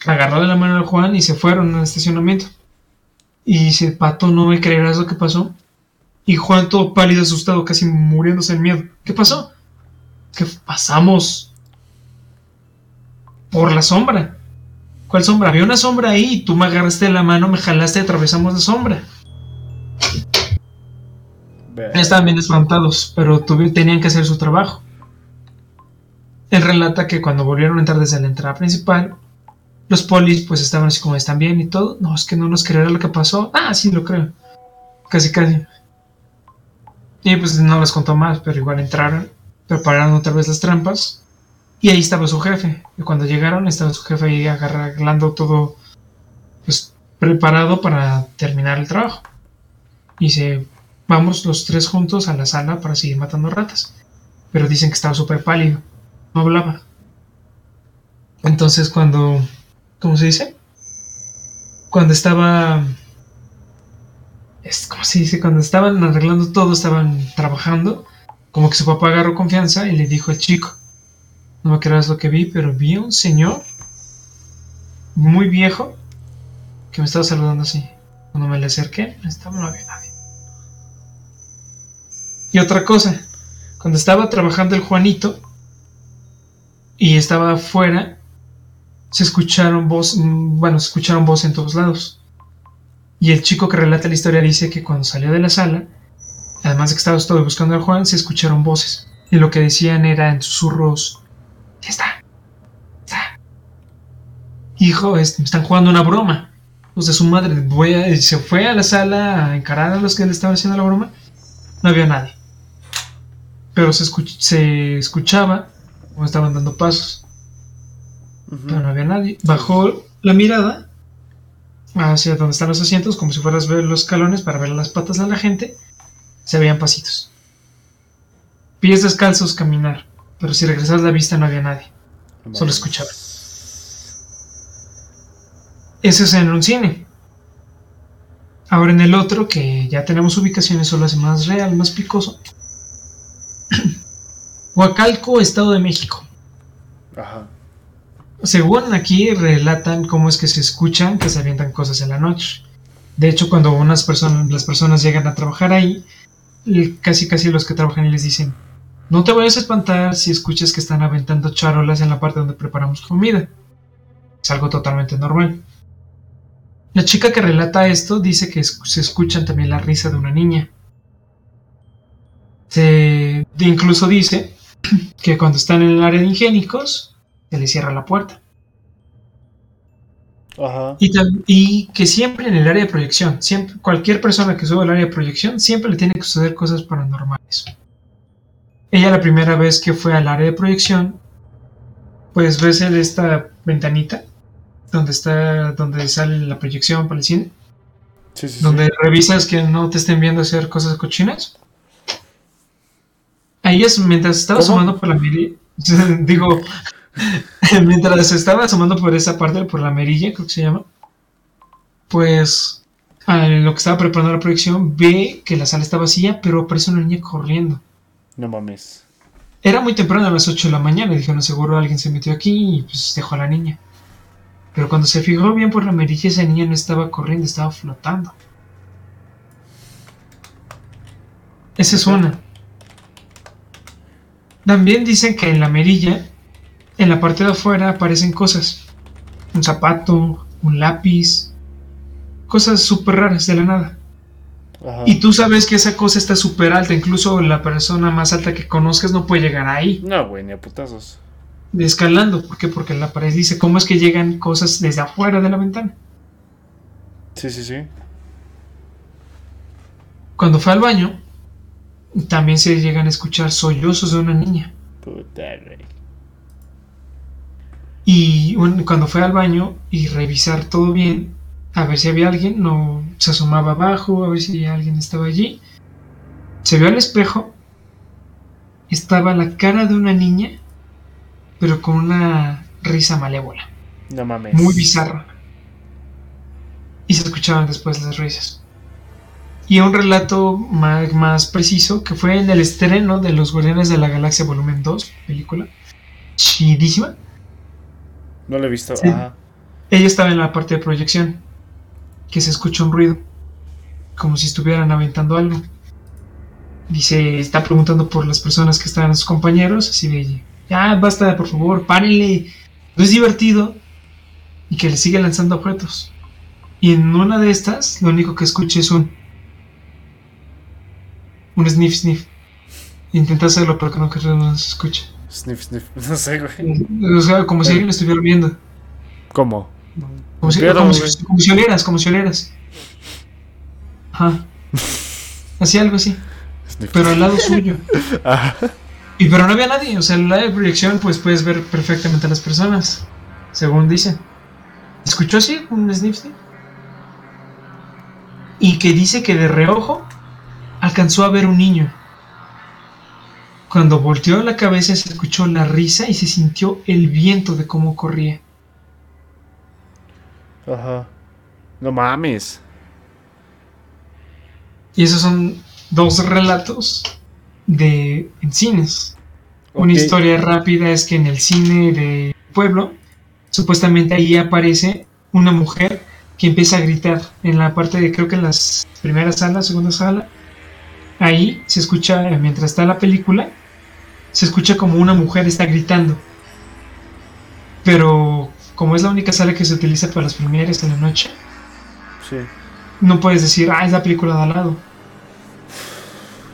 agarró de la mano a Juan y se fueron al estacionamiento. Y dice, Pato, no me creerás lo que pasó. Y Juan todo pálido, asustado, casi muriéndose de miedo. ¿Qué pasó? Que pasamos por la sombra. ¿Cuál sombra? Había una sombra ahí y tú me agarraste de la mano, me jalaste y atravesamos la sombra. Estaban bien espantados, pero tenían que hacer su trabajo. Él relata que cuando volvieron a entrar desde la entrada principal, los polis pues estaban así como están bien y todo. No, es que no nos creerá lo que pasó. Ah, sí, lo creo. Casi, casi. Y pues no les contó más, pero igual entraron, prepararon otra vez las trampas. Y ahí estaba su jefe. Y cuando llegaron estaba su jefe ahí agarrando todo pues, preparado para terminar el trabajo. Y se vamos los tres juntos a la sala para seguir matando ratas. Pero dicen que estaba súper pálido. No hablaba. Entonces cuando... ¿Cómo se dice? Cuando estaba... Es, ¿Cómo se dice? Cuando estaban arreglando todo, estaban trabajando. Como que su papá agarró confianza y le dijo al chico. No me creas lo que vi, pero vi un señor muy viejo que me estaba saludando así. Cuando me le acerqué, estaba, no había nadie. Y otra cosa, cuando estaba trabajando el Juanito y estaba afuera, se escucharon voz, bueno, se escucharon voz en todos lados. Y el chico que relata la historia dice que cuando salió de la sala, además de que estaba todo buscando al Juan, se escucharon voces. Y lo que decían era en susurros, ya está, está. Hijo, me están jugando una broma. Los de su madre, voy se fue a la sala a encarar a los que le estaban haciendo la broma. No había nadie pero se, se escuchaba como estaban dando pasos. Pero no había nadie. Bajó la mirada hacia donde están los asientos, como si fueras a ver los escalones para ver las patas de la gente. Se veían pasitos. Pies descalzos caminar, pero si regresas la vista no había nadie. Solo escuchaba. Ese es en un cine. Ahora en el otro, que ya tenemos ubicaciones, solo hace más real, más picoso. Huacalco, Estado de México. Ajá. Según aquí relatan cómo es que se escuchan que se avientan cosas en la noche. De hecho, cuando unas personas, las personas llegan a trabajar ahí, casi casi los que trabajan les dicen, no te vayas a espantar si escuchas que están aventando charolas en la parte donde preparamos comida. Es algo totalmente normal. La chica que relata esto dice que se escuchan también la risa de una niña. Se incluso dice que cuando están en el área de higiénicos, se les cierra la puerta. Ajá. Y, que siempre en el área de proyección, siempre, cualquier persona que sube al área de proyección, siempre le tiene que suceder cosas paranormales. Ella la primera vez que fue al área de proyección, pues ves esta ventanita donde está, donde sale la proyección para el cine, donde revisas que no te estén viendo hacer cosas cochinas. Ahí es mientras estaba asomando por la digo, mientras estaba asomando por esa parte, por la merilla, creo que se llama, pues lo que estaba preparando la proyección, ve que la sala está vacía, pero aparece una niña corriendo. No mames. Era muy temprano, a las 8 de la mañana, y dijeron, seguro alguien se metió aquí y pues dejó a la niña. Pero cuando se fijó bien por la merilla, esa niña no estaba corriendo, estaba flotando. Esa es una. También dicen que en la merilla, en la parte de afuera, aparecen cosas. Un zapato, un lápiz, cosas súper raras de la nada. Y tú sabes que esa cosa está súper alta, incluso la persona más alta que conozcas no puede llegar ahí. No, güey, ni a putazos. Escalando, ¿por qué? Porque la pared dice, ¿cómo es que llegan cosas desde afuera de la ventana? Sí, sí, sí. Cuando fue al baño, también se llegan a escuchar sollozos de una niña. Puta, Y cuando fue al baño y revisar todo bien, a ver si había alguien, no se asomaba abajo, a ver si alguien estaba allí. Se vio al espejo, estaba la cara de una niña, pero con una risa malévola. No mames. Muy bizarra. Y se escuchaban después las risas y un relato más, preciso que fue en el estreno de Los Guardianes de la Galaxia Volumen 2, película chidísima. No lo he visto. Sí. Ajá. Ella estaba en la parte de proyección, que se escucha un ruido, como si estuvieran aventando algo. Dice, está preguntando por las personas que estaban sus compañeros, así de, ya basta, por favor, párenle, no es divertido. Y que le sigue lanzando objetos. Y en una de estas, lo único que escucha es un. Un sniff sniff. Intenta hacerlo, pero que no, que no se escucha. Sniff, sniff. No sé, güey. O sea, como si alguien lo estuviera viendo. ¿Cómo? Como si, como, si, como si oleras, como si oleras. Ajá. Así algo así. Sniff. Pero al lado suyo. Ajá. Y pero no había nadie. O sea, en la de proyección, pues puedes ver perfectamente a las personas. Según dicen. ¿Escuchó así? Un sniff sniff. Y que dice que de reojo alcanzó a ver un niño. Cuando volteó la cabeza se escuchó la risa y se sintió el viento de cómo corría. Ajá. No mames. Y esos son dos relatos de en cines. Una historia rápida es que en el cine de pueblo, supuestamente ahí aparece una mujer que empieza a gritar en la parte de creo que en las primeras salas, segunda sala. Ahí se escucha, mientras está la película, se escucha como una mujer está gritando. Pero como es la única sala que se utiliza para las premieres en la noche, Sí. no puedes decir, ah, es la película de al lado.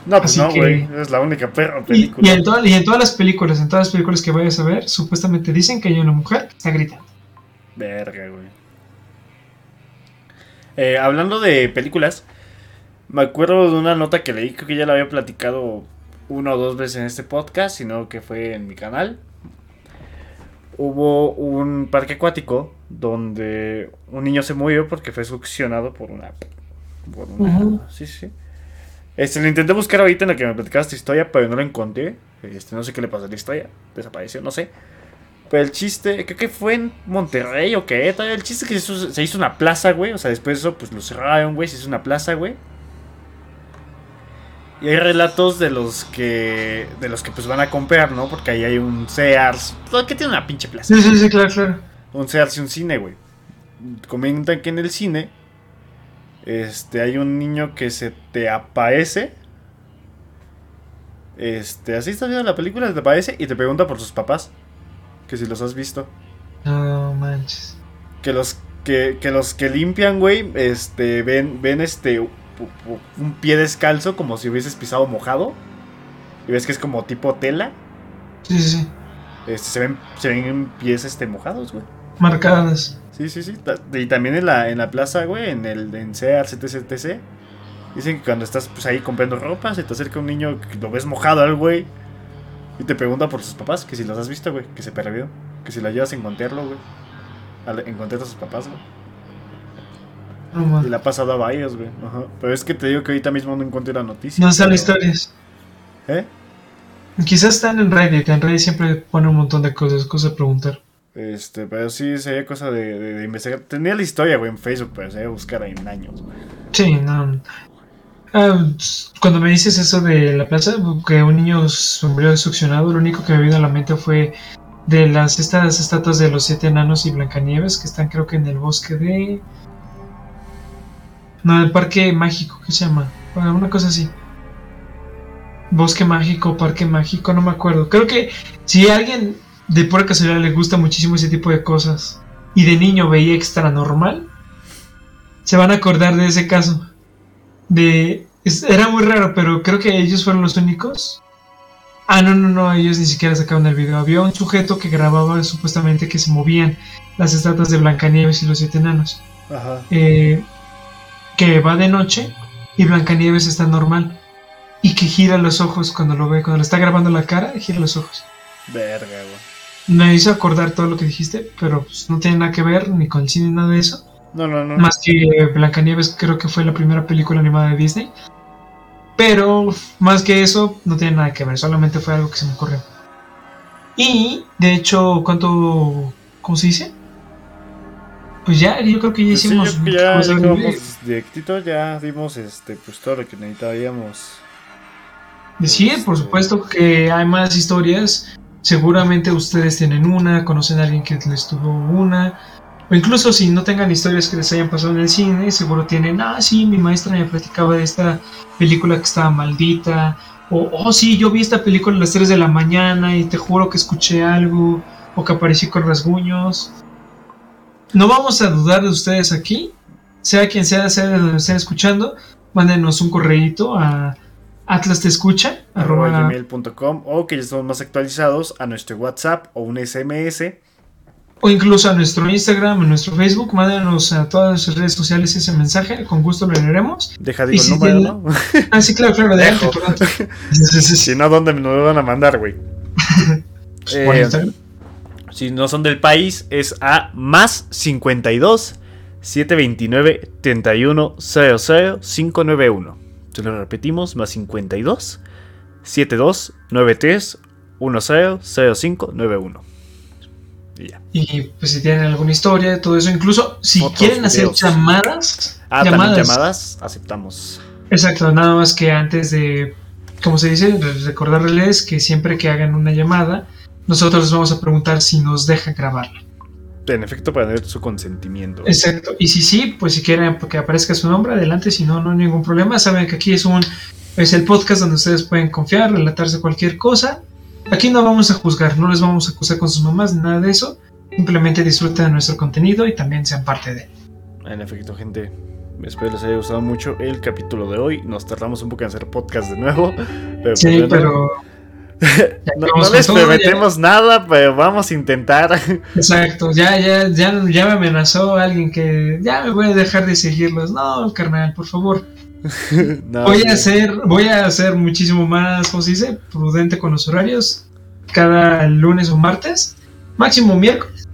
No, pues Así no, güey. Es la única perra Y, película. y en toda- y en todas las películas, en todas las películas que vayas a ver, supuestamente dicen que hay una mujer que está gritando. Verga, güey. Eh, hablando de películas, me acuerdo de una nota que leí, creo que ya la había platicado una o dos veces en este podcast, sino que fue en mi canal. Hubo un parque acuático donde un niño se murió porque fue succionado por una... Por una Ujú. Sí, sí. Este, lo intenté buscar ahorita en la que me platicaste esta historia, pero no lo encontré. Este, no sé qué le pasó a la historia. Desapareció, no sé. Pero el chiste, creo que fue en Monterrey o qué. El chiste es que se hizo, se hizo una plaza, güey. O sea, después de eso, pues lo cerraron, güey. Se hizo una plaza, güey. Y hay relatos de los que. De los que pues van a comprar, ¿no? Porque ahí hay un Sears. Todo que tiene una pinche plaza. Sí, sí, sí, claro, claro. Un Sears y un cine, güey. Comentan que en el cine. Este, hay un niño que se te aparece. Este, así estás viendo la película, se te aparece y te pregunta por sus papás. Que si los has visto. No manches. Que los que, que los que limpian, güey, este, ven, ven este, un pie descalzo como si hubieses pisado mojado. Y ves que es como tipo tela. Sí, sí, sí. Este, se ven, se ven pies este, mojados, güey. Marcadas. Sí, sí, sí. Y también en la, en la plaza, güey, en el en. Dicen que cuando estás pues, ahí comprando ropa, se te acerca un niño que lo ves mojado al güey. Y te pregunta por sus papás, que si los has visto, güey, que se perdió. Que si lo llevas a encontrarlo, güey. A encontrar a sus papás, güey. No, Y ha pasado a varios, güey. Ajá. Pero es que te digo que ahorita mismo no encuentro la noticia. No pero- historias. ¿Eh? Quizás están en Reddit. En Reddit siempre pone un montón de cosas, cosas a preguntar. Este, pero sí sería cosa de, de- de investigar. Tenía la historia, güey, en Facebook, pero sería buscar ahí en años, güey. Sí, no. Ah, cuando me dices eso de la plaza, que un niño murió succionado, lo único que me vino a la mente fue de las estas estatuas de los siete enanos y Blancanieves que están creo que en el bosque de no el parque mágico ¿qué se llama? Bueno, una cosa así bosque mágico parque mágico no me acuerdo creo que si a alguien de pura casualidad le gusta muchísimo ese tipo de cosas y de niño veía extra normal se van a acordar de ese caso de es- era muy raro pero creo que ellos fueron los únicos Ah, no, no, no, ellos ni siquiera sacaron el video. Había un sujeto que grababa supuestamente que se movían las estatuas de Blancanieves y los siete enanos. Ajá. Eh, que va de noche y Blancanieves está normal. Y que gira los ojos cuando lo ve, cuando le está grabando la cara, gira los ojos. Verga, güey. Me hizo acordar todo lo que dijiste, pero pues, no tiene nada que ver ni con el cine ni nada de eso. No, no, no. Más que Blancanieves creo que fue la primera película animada de Disney. Pero más que eso, no tiene nada que ver, solamente fue algo que se me ocurrió. Y, de hecho, ¿cuánto... ¿Cómo se dice? Pues ya, yo creo que ya Pues sí, hicimos... yo creo que ya llegamos directito, ya dimos este, pues todo lo que necesitábamos. Sí, por supuesto que hay más historias Seguramente ustedes tienen una, conocen a alguien que les tuvo una, o incluso si no tengan historias que les hayan pasado en el cine, seguro tienen, ah, sí, mi maestra me platicaba de esta película que estaba maldita, o, oh, sí, yo vi esta película a las 3 de la mañana y te juro que escuché algo, o que aparecí con rasguños. No vamos a dudar de ustedes aquí, sea quien sea, sea de donde estén escuchando, mándenos un correíto a Atlas te escucha, gmail.com o que ya estamos más actualizados a nuestro WhatsApp o un SMS. O incluso a nuestro Instagram, a nuestro Facebook, mándenos a todas nuestras redes sociales ese mensaje, con gusto lo leeremos. Deja digo el número, ¿no? Ah, sí, claro, claro, Dejo. si no, ¿dónde nos lo van a mandar, güey? eh, si no son del país, es a más 52 729 31 00 591. Se lo repetimos, más 52 72 93 10 05 91. Y ya. Y pues si tienen alguna historia, todo eso, incluso si quieren hacer llamadas. Ah, llamadas, llamadas, aceptamos. Exacto, nada más que antes de, como se dice, recordarles que siempre que hagan una llamada, nosotros les vamos a preguntar si nos deja grabarla en efecto para tener su consentimiento. Exacto. Y si sí, pues si quieren que aparezca su nombre, adelante. Si no, no hay ningún problema. Saben que aquí es un es el podcast donde ustedes pueden confiar, relatarse cualquier cosa. Aquí no vamos a juzgar, no les vamos a acusar con sus mamás, nada de eso. Simplemente disfruten de nuestro contenido y también sean parte de él. En efecto, gente. Espero les haya gustado mucho el capítulo de hoy. Nos tardamos un poco en hacer podcast de nuevo. Pero sí, pues pero no, les prometemos nada, pero vamos a intentar. Exacto, ya, ya, ya, ya me amenazó alguien que ya me voy a dejar de seguirlos. No, carnal, por favor. voy a hacer, voy a hacer muchísimo más, ¿cómo se dice? Prudente con los horarios. Cada lunes o martes, máximo miércoles,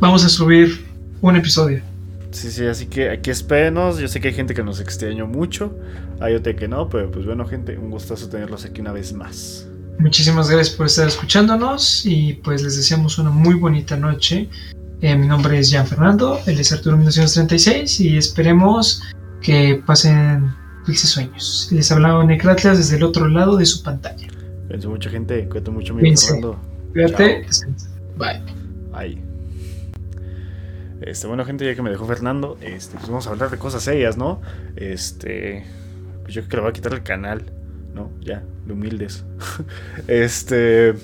vamos a subir un episodio. Sí, sí, así que aquí espérenos. Yo sé que hay gente que nos extrañó mucho. Hay otra que no, pero pues bueno, gente, un gustazo tenerlos aquí una vez más. Muchísimas gracias por estar escuchándonos y pues les deseamos una muy bonita noche. Eh, mi nombre es Jean Fernando, él es Arturo 1936 y esperemos que pasen felices sueños. Les hablaba Necratlas desde el otro lado de su pantalla. Cuídense mucha gente, cuídate mucho mi Fernando. Cuídate, bye. Bye. Este, bueno, gente, ya que me dejó Fernando, este, pues vamos a hablar de cosas serias, ¿no? Este, pues yo creo que le voy a quitar el canal. ¿No? Ya, de humildes. este.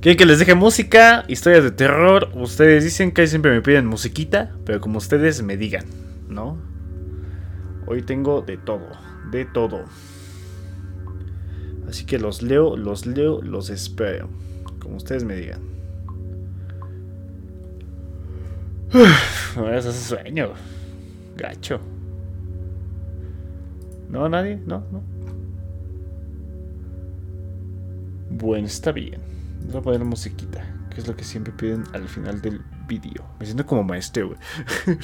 Quieren que les deje música, historias de terror. Ustedes dicen que siempre me piden musiquita, pero como ustedes me digan, ¿no? Hoy tengo de todo, de todo. Así que los leo, los leo, los espero. Como ustedes me digan. No es sueño. Gacho. ¿No? ¿Nadie? ¿No? ¿No? Bueno, está bien. Voy a poner musiquita, que es lo que siempre piden al final del vídeo. Me siento como maestro, güey.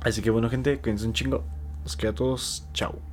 Así que bueno, gente, cuídense un chingo. Os queda a todos. Chao.